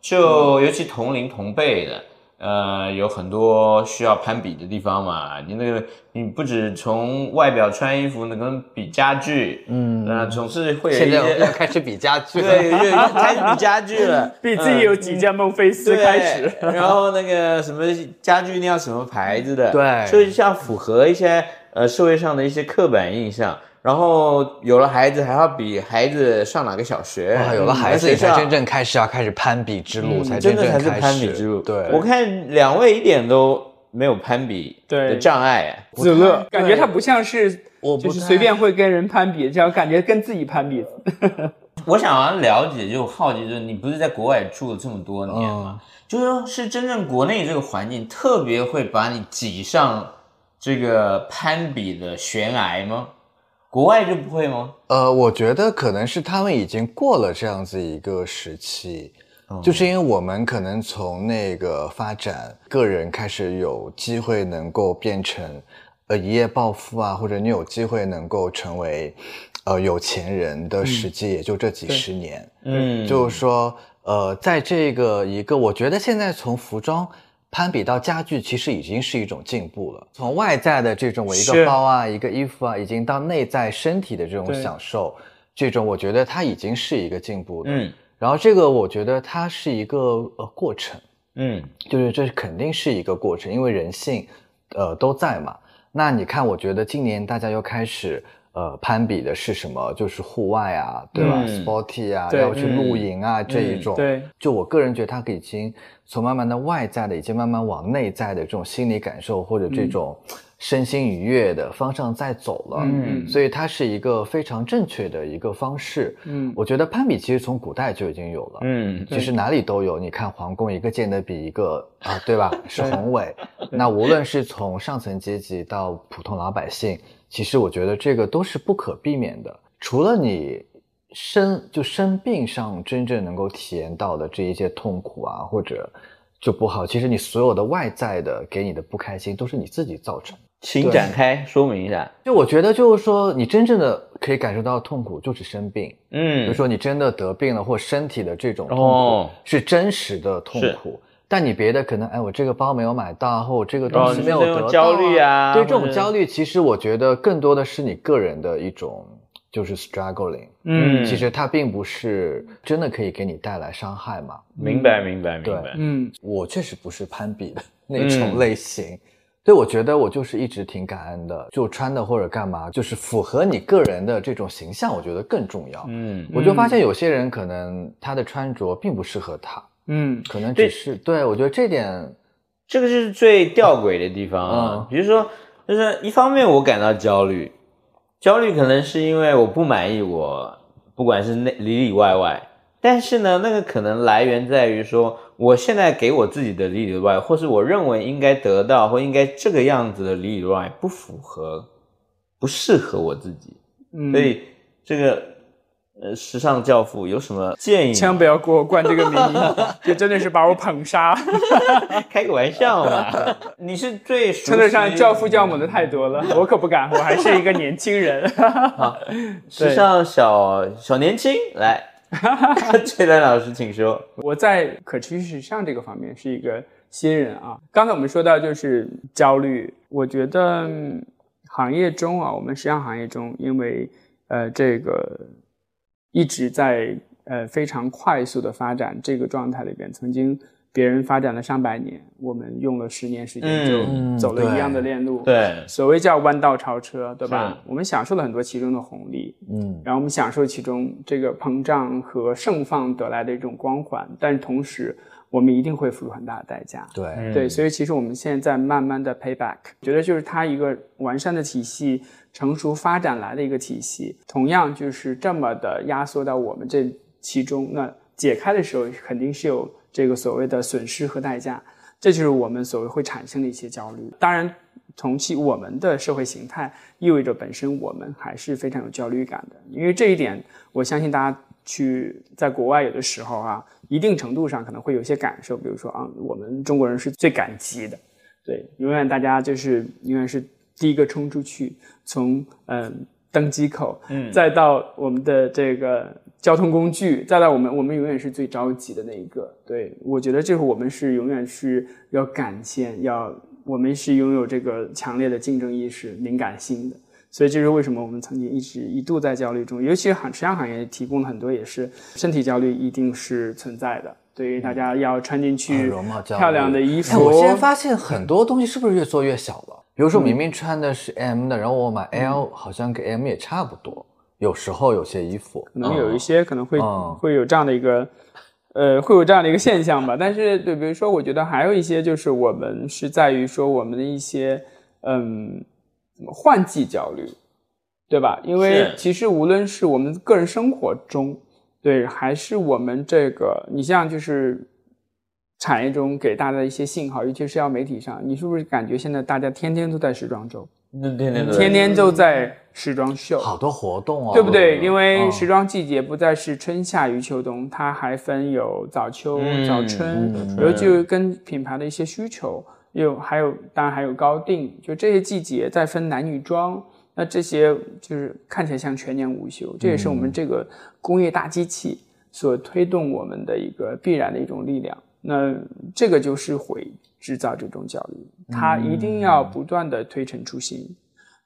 就尤其同龄同辈的。呃，有很多需要攀比的地方嘛。你那个，你不止从外表穿衣服，那跟比家具，嗯，那总是会有一些要开始比家具，对，开始比家具了，比自己有几件孟菲斯开始。然后那个什么家具一定要什么牌子的，对，所以像符合一些呃社会上的一些刻板印象。然后有了孩子，还要比孩子上哪个小学？有了孩子，你才真正开始要开始攀比之路，才真正才是攀比之路。对，我看两位一点都没有攀比的障碍，自乐，感觉他不像是，我就是随便会跟人攀比，这样感觉跟自己攀比。我想要了解，就好奇，就是你不是在国外住了这么多年吗？就是说，是真正国内这个环境特别会把你挤上这个攀比的悬崖吗？国外就不会吗？呃，我觉得可能是他们已经过了这样子一个时期，就是因为我们可能从那个发展个人开始有机会能够变成呃一夜暴富啊，或者你有机会能够成为呃有钱人的时机，也就这几十年。嗯，就是说呃，在这个一个，我觉得现在从服装。攀比到家具，其实已经是一种进步了。从外在的这种我一个包啊，一个衣服啊，已经到内在身体的这种享受，这种我觉得它已经是一个进步了。嗯然后这个我觉得它是一个呃过程。嗯就是这肯定是一个过程，因为人性，呃，都在嘛。那你看，我觉得今年大家又开始呃攀比的是什么？就是户外啊，对吧、嗯 s p o r t y 啊，对要去露营啊、这一种。对，就我个人觉得，它已经从慢慢的外在的，已经慢慢往内在的这种心理感受或者这种身心愉悦的方向在走了。嗯所以它是一个非常正确的一个方式。嗯我觉得攀比其实从古代就已经有了。嗯其实哪里都有，你看皇宫一个建的比一个啊，对吧？是宏伟。那无论是从上层阶级到普通老百姓，其实我觉得这个都是不可避免的。除了你生就生病上真正能够体验到的这一些痛苦啊，或者就不好，其实你所有的外在的给你的不开心，都是你自己造成的。请展开说明一下。就我觉得就是说，你真正的可以感受到痛苦就是生病。嗯比嗯如说你真的得病了，或身体的这种痛苦、哦是真实的痛是苦。但你别的可能，哎，我这个包没有买到，或我这个哦东西没有得到、焦虑啊对这种焦虑，其实我觉得更多的是你个人的一种就是 struggling。嗯其实它并不是真的可以给你带来伤害嘛。明白明白明白。嗯我确实不是攀比的那种嗯类型。对，我觉得我就是一直挺感恩的，就穿的或者干嘛，就是符合你个人的这种形象，我觉得更重要。嗯我就发现有些人可能他的穿着并不适合他，嗯可能对只是对我觉得这点，这个是最吊诡的地方啊嗯。比如说，就是一方面我感到焦虑，焦虑可能是因为我不满意我，不管是内里里外外，但是呢，那个可能来源在于说，我现在给我自己的里里外，或是我认为应该得到或应该这个样子的里里外，不符合，不适合我自己，嗯，所以这个。呃，时尚教父有什么建议？千万不要给我冠这个名义，这真的是把我捧杀。开个玩笑嘛。你是最称得上教父教母的太多了，我可不敢，我还是一个年轻人。时尚小小年轻来，崔丹老师请说。我在可持续时尚这个方面是一个新人啊。刚才我们说到就是焦虑，我觉得行业中啊，我们时尚行业中，因为呃这个一直在呃非常快速的发展这个状态里边，曾经别人发展了上百年，我们用了十年时间嗯就走了一样的链路。对，所谓叫弯道超车，对吧？我们享受了很多其中的红利，嗯然后我们享受其中这个膨胀和盛放得来的一种光环，但是同时我们一定会付出很大的代价。对，嗯对，所以其实我们现在慢慢的 pay back，觉得就是它一个完善的体系，成熟发展来的一个体系，同样就是这么的压缩到我们这其中，那解开的时候肯定是有这个所谓的损失和代价，这就是我们所谓会产生的一些焦虑。当然，同期我们的社会形态意味着本身我们还是非常有焦虑感的，因为这一点，我相信大家去在国外有的时候啊，一定程度上可能会有一些感受，比如说啊，我们中国人是最感激的，对，永远大家就是永远是第一个冲出去，从嗯、登机口，嗯。再到我们的这个交通工具，再来我们我们永远是最着急的那一个。对我觉得这个我们是永远是要感先，要我们是拥有这个强烈的竞争意识、敏感性的。所以这是为什么我们曾经一直一度在焦虑中，尤其是行时尚行业提供了很多也是身体焦虑一定是存在的。对于大家要穿进啊去漂亮的衣服，哎，我现在发现很多东西是不是越做越小了？比如说明明穿的是 M 的，然后我买 L，好像跟 M 也差不多。有时候有些衣服可能有一些可能会、嗯会有这样的一个，呃，会有这样的一个现象吧。但是，对，比如说，我觉得还有一些就是我们是在于说我们的一些嗯怎么换季焦虑，对吧？因为其实无论是我们个人生活中，对，还是我们这个，你像就是产业中给大家的一些信号，尤其是要媒体上，你是不是感觉现在大家天天都在时装周，那天天都在天天都在时装秀，好多活动哦，对不对？因为嗯时装季节不再是春夏与秋冬，它还分有早秋、嗯早春，嗯然后就跟品牌的一些需求，有还有当然还有高定，就这些季节再分男女装，那这些就是看起来像全年无休，这也是我们这个工业大机器所推动我们的一个必然的一种力量。那这个就是会制造这种焦虑，他一定要不断的推陈出新。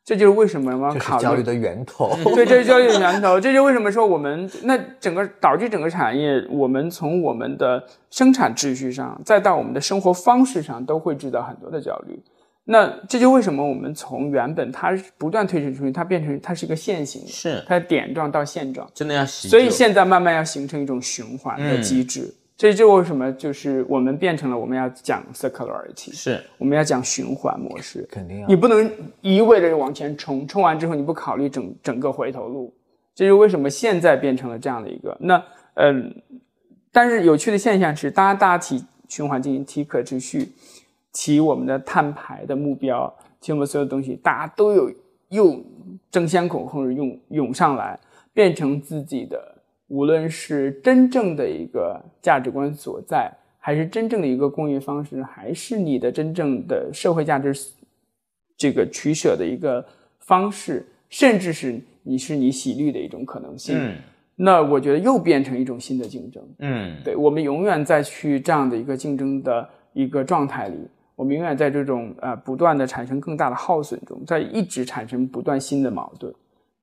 这就是为什么我们要考虑焦虑的源头。对，这是焦虑的源头。这就为什么说我们那整个导致整个产业，我们从我们的生产秩序上，再到我们的生活方式上，都会制造很多的焦虑。那这就为什么我们从原本它是不断推陈出新，它变成它是一个线性的，是它点状到线状，真的要。所以现在慢慢要形成一种循环的机制。这就为什么就是我们变成了我们要讲 circularity，是我们要讲循环模式。肯定要你不能一味的往前冲，冲完之后你不考虑整整个回头路，这就是为什么现在变成了这样的一个那嗯，但是有趣的现象是，大家大家提循环经济、提可持续、提我们的碳排的目标，提我们所有东西，大家都有又争先恐后的涌涌上来，变成自己的，无论是真正的一个价值观所在，还是真正的一个供应方式，还是你的真正的社会价值这个取舍的一个方式，甚至是你是你洗绿的一种可能性。嗯那我觉得又变成一种新的竞争。嗯对我们永远在去这样的一个竞争的一个状态里，我们永远在这种呃不断的产生更大的耗损中，在一直产生不断新的矛盾。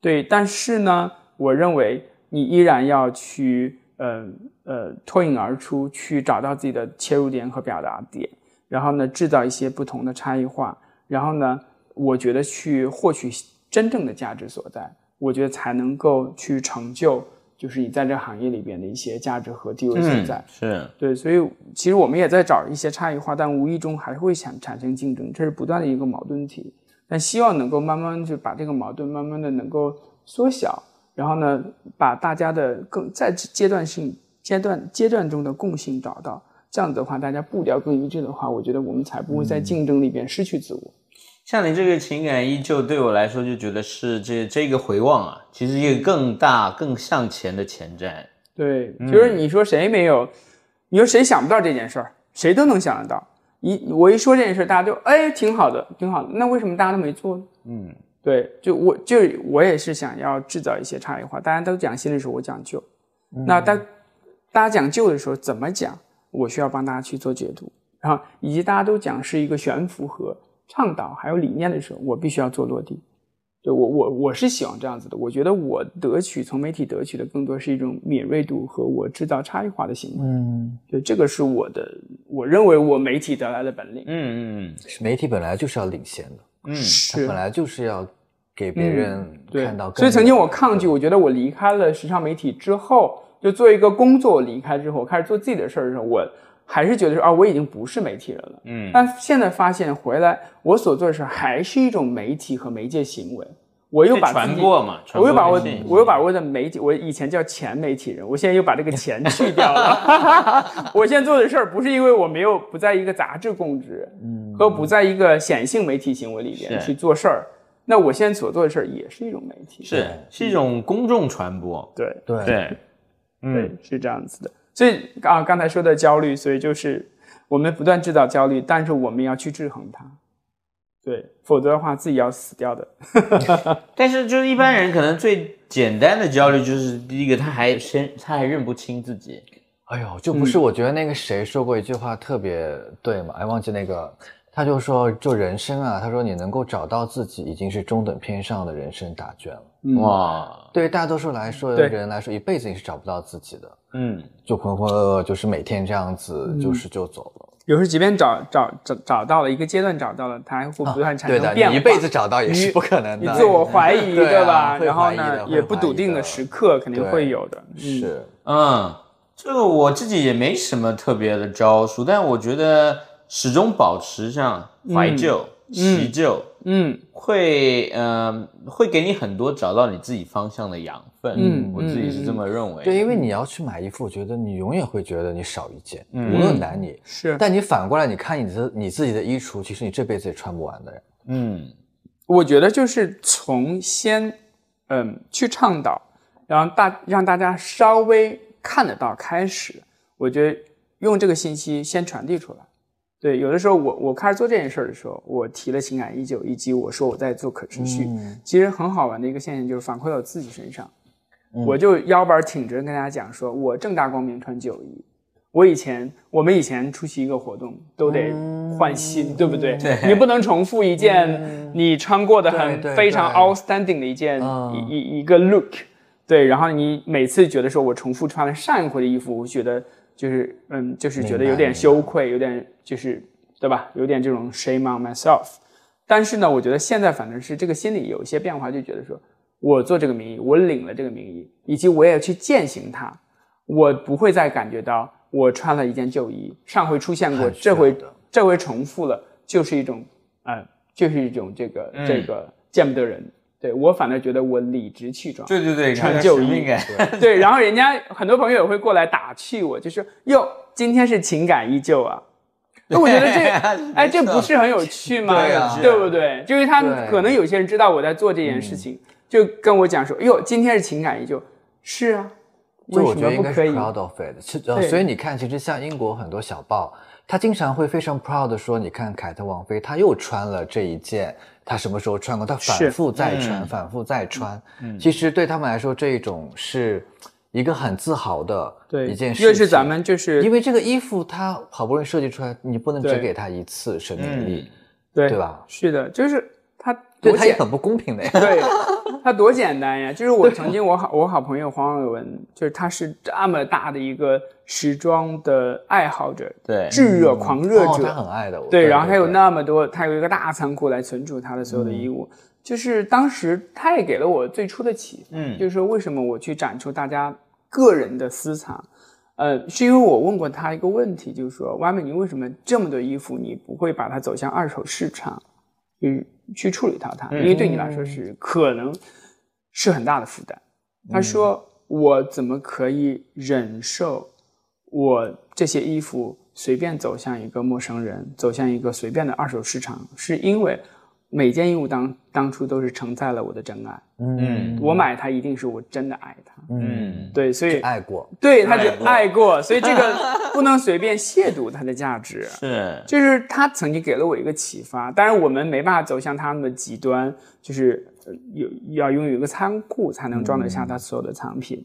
对，但是呢，我认为你依然要去呃呃脱颖而出，去找到自己的切入点和表达点，然后呢，制造一些不同的差异化，然后呢，我觉得去获取真正的价值所在，我觉得才能够去成就。就是你在这行业里边的一些价值和地位所在，嗯是对，所以其实我们也在找一些差异化，但无意中还会想产生竞争，这是不断的一个矛盾体。但希望能够慢慢就把这个矛盾慢慢的能够缩小，然后呢，把大家的更在阶段性阶段阶段中的共性找到，这样子的话，大家步调更一致的话，我觉得我们才不会在竞争里边失去自我。像你这个情感依旧，对我来说就觉得是这这个回望啊，其实一个更大、更向前的前瞻。对，就是你说谁没有，你说谁想不到这件事儿，谁都能想得到。一我一说这件事儿，大家就哎挺好的，挺好的。那为什么大家都没做呢？嗯，对，就我就我也是想要制造一些差异化。大家都讲新的时候，我讲旧。那大大家讲旧的时候怎么讲？我需要帮大家去做解读，然后以及大家都讲是一个悬浮和倡导还有理念的时候，我必须要做落地。就我我我是喜欢这样子的。我觉得我得取从媒体得取的更多是一种敏锐度和我制造差异化的行为。嗯，对，这个是我的，我认为我媒体得来的本领。嗯嗯媒体本来就是要领先的，嗯是本来就是要给别人看到更。所以曾经我抗拒，我觉得我离开了时尚媒体之后，就做一个工作，我离开之后，我开始做自己的事儿的时候，我还是觉得说啊，我已经不是媒体人了。嗯但现在发现回来，我所做的事儿还是一种媒体和媒介行为。我又把自己传播嘛，传我又把我我又把我的媒体，我以前叫前媒体人，我现在又把这个钱去掉了。我现在做的事儿不是因为我没有不在一个杂志供职，嗯和不在一个显性媒体行为里边去做事儿，那我现在所做的事儿也是一种媒体。是是一种公众传播。对对对，嗯对，是这样子的。所以啊，刚才说的焦虑，所以就是我们不断制造焦虑，但是我们要去制衡它。对，否则的话自己要死掉的。但是就是一般人可能最简单的焦虑就是第一个，他还先他还认不清自己。哎呦，就不是，我觉得那个谁说过一句话特别对嘛？哎，忘记那个，他就说，就人生啊，他说你能够找到自己，已经是中等偏上的人生答卷了。哇，对于大多数来说，的人来说，一辈子你是找不到自己的，嗯，就浑浑噩噩，就是每天这样子，就是就走了。有时候即便找找找找到了一个阶段找到了，它还会不断产，生变化。你一辈子找到也是不可能的。你自我怀 疑，对啊吧？会然后呢，也不笃定的的时刻肯定会有的。嗯，是，嗯，这个我自己也没什么特别的招数，但我觉得始终保持像怀旧、习旧，嗯会呃会给你很多找到你自己方向的养分。嗯我自己是这么认为。对，因为你要去买衣服，我觉得你永远会觉得你少一件，嗯无论男女。是。但你反过来，你看你的你自己的衣橱，其实你这辈子也穿不完的呀。嗯我觉得就是从先，嗯，去倡导，然后大让大家稍微看得到开始，我觉得用这个信息先传递出来。对，有的时候我我开始做这件事儿的时候，我提了情感依旧，以及我说我在做可持续，嗯。其实很好玩的一个现象就是反馈到我自己身上，嗯。我就腰板挺直跟大家讲说，我正大光明穿九衣，我以前我们以前出席一个活动都得换新，对不对？对？你不能重复一件你穿过的很非常对。outstanding 的一件嗯一一一个 look，对，然后你每次觉得说我重复穿了上一回的衣服，我觉得就是嗯，就是觉得有点羞愧，有点就是对吧？有点这种 shame on myself。但是呢，我觉得现在反正是这个心理有一些变化，就觉得说我做这个名义，我领了这个名义，以及我也去践行它，我不会再感觉到我穿了一件旧衣，上回出现过，这回这回重复了，就是一种呃，就是一种这个、嗯这个见不得人。对我反而觉得我理直气壮，对对对，成就义使命感。对，然后人家很多朋友也会过来打趣我，就说哟，今天是情感依旧啊。那我觉得这，哎，这不是很有趣吗？对啊对不对？就是他对可能有些人知道我在做这件事情，就跟我讲说，哟，今天是情感依旧，是啊，就我为什觉得应该是么不可以？proud of it。其呃，对所以你看，其实像英国很多小报，他经常会非常 proud 的说，你看凯特王妃，她又穿了这一件，她什么时候穿过？他反复再穿，嗯反复再穿。其实对他们来说，这一种是一个很自豪的，一件事情。越是咱们就是因为这个衣服它好不容易设计出来，你不能只给它一次生命力，对对吧？是的，就是它对多简它也很不公平的呀。对，他多简单呀！就是我曾经我好我好朋友黄伟文，就是他是这么大的一个时装的爱好者，对炙热狂热哦，者，他很爱的。对，然后他有那么多，他有一个大仓库来存储他的所有的衣物。就是当时他也给了我最初的启发，嗯就是说为什么我去展出大家个人的私藏，呃，是因为我问过他一个问题，就是说，挖美，你为什么这么多衣服，你不会把它走向二手市场，去去处理到它？因为对你来说是可能是很大的负担。他说，我怎么可以忍受我这些衣服随便走向一个陌生人，走向一个随便的二手市场，是因为每件衣物当当初都是承载了我的真爱。嗯我买它一定是我真的爱它。嗯，对，所以爱过，对他就爱过爱过，所以这个不能随便亵渎它的价值。是，就是他曾经给了我一个启发，当然我们没办法走向他那么极端，就是呃有要拥有一个仓库才能装得下他所有的藏品。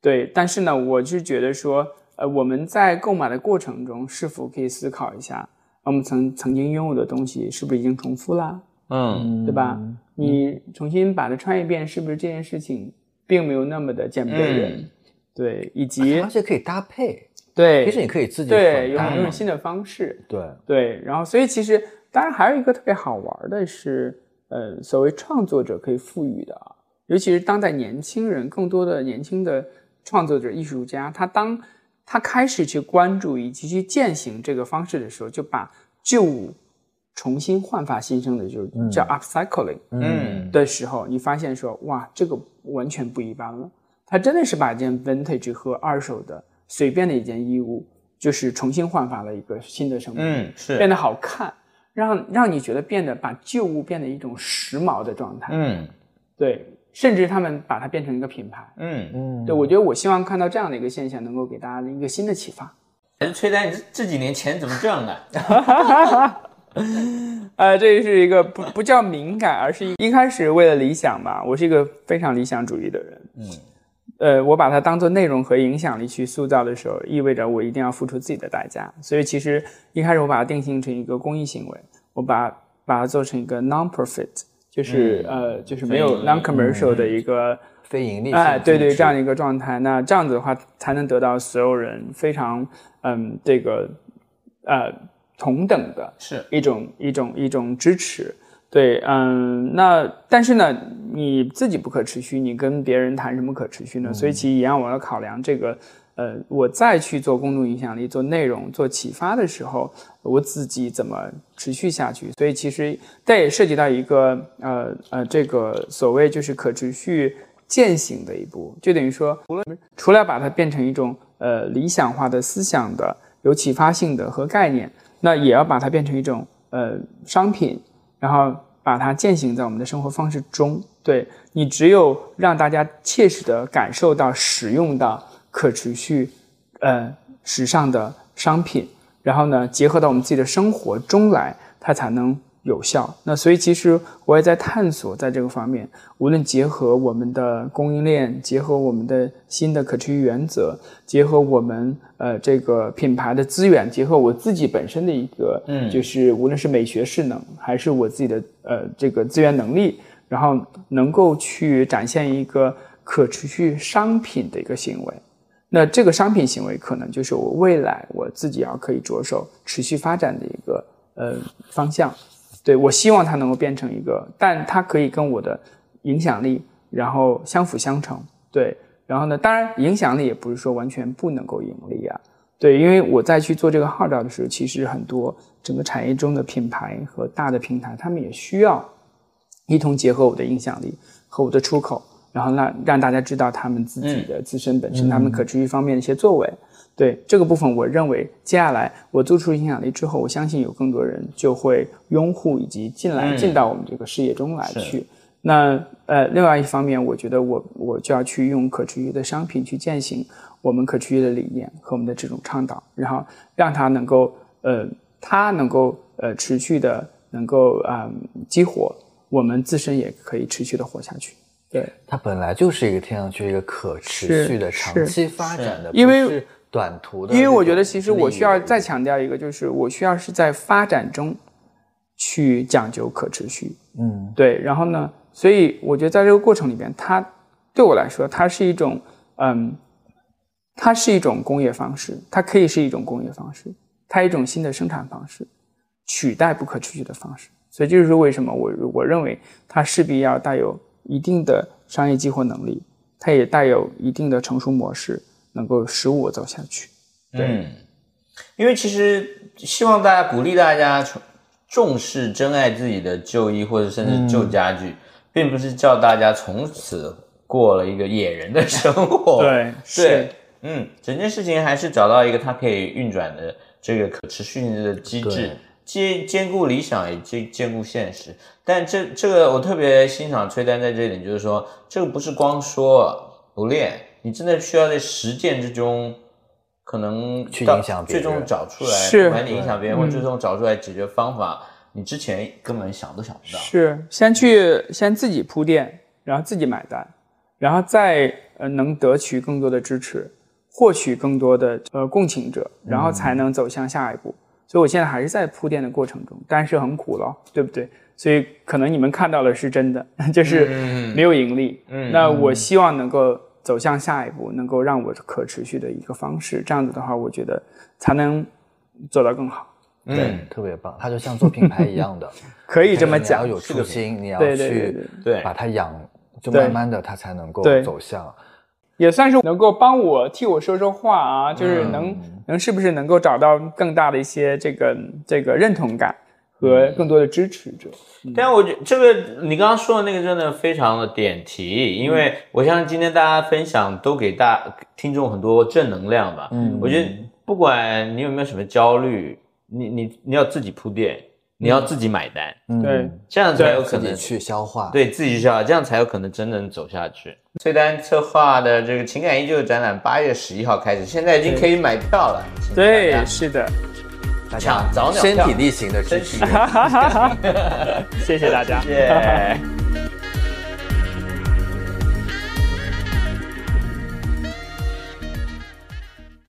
对，但是呢，我是觉得说，呃，我们在购买的过程中是否可以思考一下，我们曾曾经拥有的东西是不是已经重复啦，嗯对吧？你重新把它穿一遍，是不是这件事情并没有那么的见不得人？对，以及而且可以搭配。对，其实你可以自己对有很多种新的方式。对，对，然后所以其实当然还有一个特别好玩的是，呃，所谓创作者可以赋予的啊，尤其是当代年轻人，更多的年轻的创作者、艺术家，他当他开始去关注以及去践行这个方式的时候，就把旧物重新焕发新生的，就是叫 upcycling。嗯的时候，你发现说，哇，这个完全不一般了。他真的是把一件 vintage 和二手的随便的一件衣物，就是重新焕发了一个新的生命，嗯是变得好看，让让你觉得变得把旧物变得一种时髦的状态。嗯对，甚至他们把它变成一个品牌。嗯，嗯，对，我觉得我希望看到这样的一个现象，能够给大家一个新的启发。还是崔丹，你这这几年钱怎么挣的？呃，这是一个不不叫敏感，而是一一开始为了理想吧。我是一个非常理想主义的人。嗯，呃，我把它当做内容和影响力去塑造的时候，意味着我一定要付出自己的代价。所以其实一开始我把它定性成一个公益行为，我把把它做成一个 non-profit，就是、呃就是没有非盈利 non-commercial 的一个。非盈利性哎，对对，这样的一个状态，那这样子的话，才能得到所有人非常嗯这个呃同等的是一种一种一种支持。对，嗯，那但是呢，你自己不可持续，你跟别人谈什么可持续呢？所以其实也让我要考量这个，呃，我再去做公众影响力、做内容、做启发的时候，我自己怎么持续下去？所以其实这也涉及到一个呃呃，这个所谓就是可持续践行的一步，就等于说，除了除了把它变成一种呃理想化的思想的、有启发性的和概念，那也要把它变成一种呃商品，然后把它践行在我们的生活方式中。对你，只有让大家切实的感受到、使用到可持续、呃时尚的商品，然后呢，结合到我们自己的生活中来，它才能有效。那所以其实我也在探索，在这个方面，无论结合我们的供应链，结合我们的新的可持续原则，结合我们呃这个品牌的资源，结合我自己本身的一个，嗯，就是无论是美学势能，还是我自己的呃这个资源能力，然后能够去展现一个可持续商品的一个行为。那这个商品行为可能就是我未来我自己要可以着手持续发展的一个呃方向，对我希望它能够变成一个，但它可以跟我的影响力然后相辅相成，对，然后呢，当然影响力也不是说完全不能够盈利啊，对，因为我在去做这个号召的时候，其实很多整个产业中的品牌和大的平台，他们也需要一同结合我的影响力和我的出口。然后让让大家知道他们自己的自身本身，他们可持续方面的一些作为。对这个部分，我认为接下来我做出影响力之后，我相信有更多人就会拥护以及进来进到我们这个事业中来去。那呃，另外一方面，我觉得我我就要去用可持续的商品去践行我们可持续的理念和我们的这种倡导，然后让它能够呃，它能够呃持续的能够啊激活我们自身也可以持续的活下去。对，它本来就是一个听上去一个可持续的、长期发展的，因为短途的。因为我觉得，其实我需要再强调一个，就是我需要是在发展中去讲究可持续。嗯，对。然后呢，所以我觉得在这个过程里边，它对我来说，它是一种，嗯，它是一种工业方式，它可以是一种工业方式，它一种新的生产方式，取代不可持续的方式。所以，这就是为什么我我认为它势必要带有。一定的商业激活能力，它也带有一定的成熟模式，能够使我走下去。对，因为其实希望大家鼓励大家重重视、珍爱自己的旧衣或者甚至旧家具，并不是叫大家从此过了一个野人的生活。对，对，嗯，整件事情还是找到一个它可以运转的这个可持续性的机制。兼兼顾理想也兼兼顾现实，但这这个我特别欣赏崔丹在这里，就是说这个不是光说不练，你真的需要在实践之中，可能去影响别人，最终找出来，是管你影响别人，或最终找出来解决方法，你之前根本想都想不到。是先去先自己铺垫，然后自己买单，然后再呃能得取更多的支持，获取更多的呃共情者，然后才能走向下一步。所以，我现在还是在铺垫的过程中，但是很苦了，对不对？所以，可能你们看到的是真的，就是没有盈利。嗯，那我希望能够走向下一步，能够让我可持续的一个方式。这样子的话，我觉得才能做到更好。对，特别棒。它就像做品牌一样的，可以这么讲。你要有初心，你要去对把它养，就慢慢的它才能够走向。也算是能够帮我替我说说话啊，就是能能是不是能够找到更大的一些这个这个认同感和更多的支持者。但我觉这个你刚刚说的那个真的非常的点题，因为我相信今天大家分享都给大听众很多正能量吧。嗯，我觉得不管你有没有什么焦虑，你你你要自己铺垫。你要自己买单，对，这样才有可能去消化，对自己去消化，这样才有可能真正走下去。崔丹策划的这个情感依旧展览，八月十一号开始，现在已经可以买票了。对，是的，抢早鸟身体力行的支持，谢谢大家。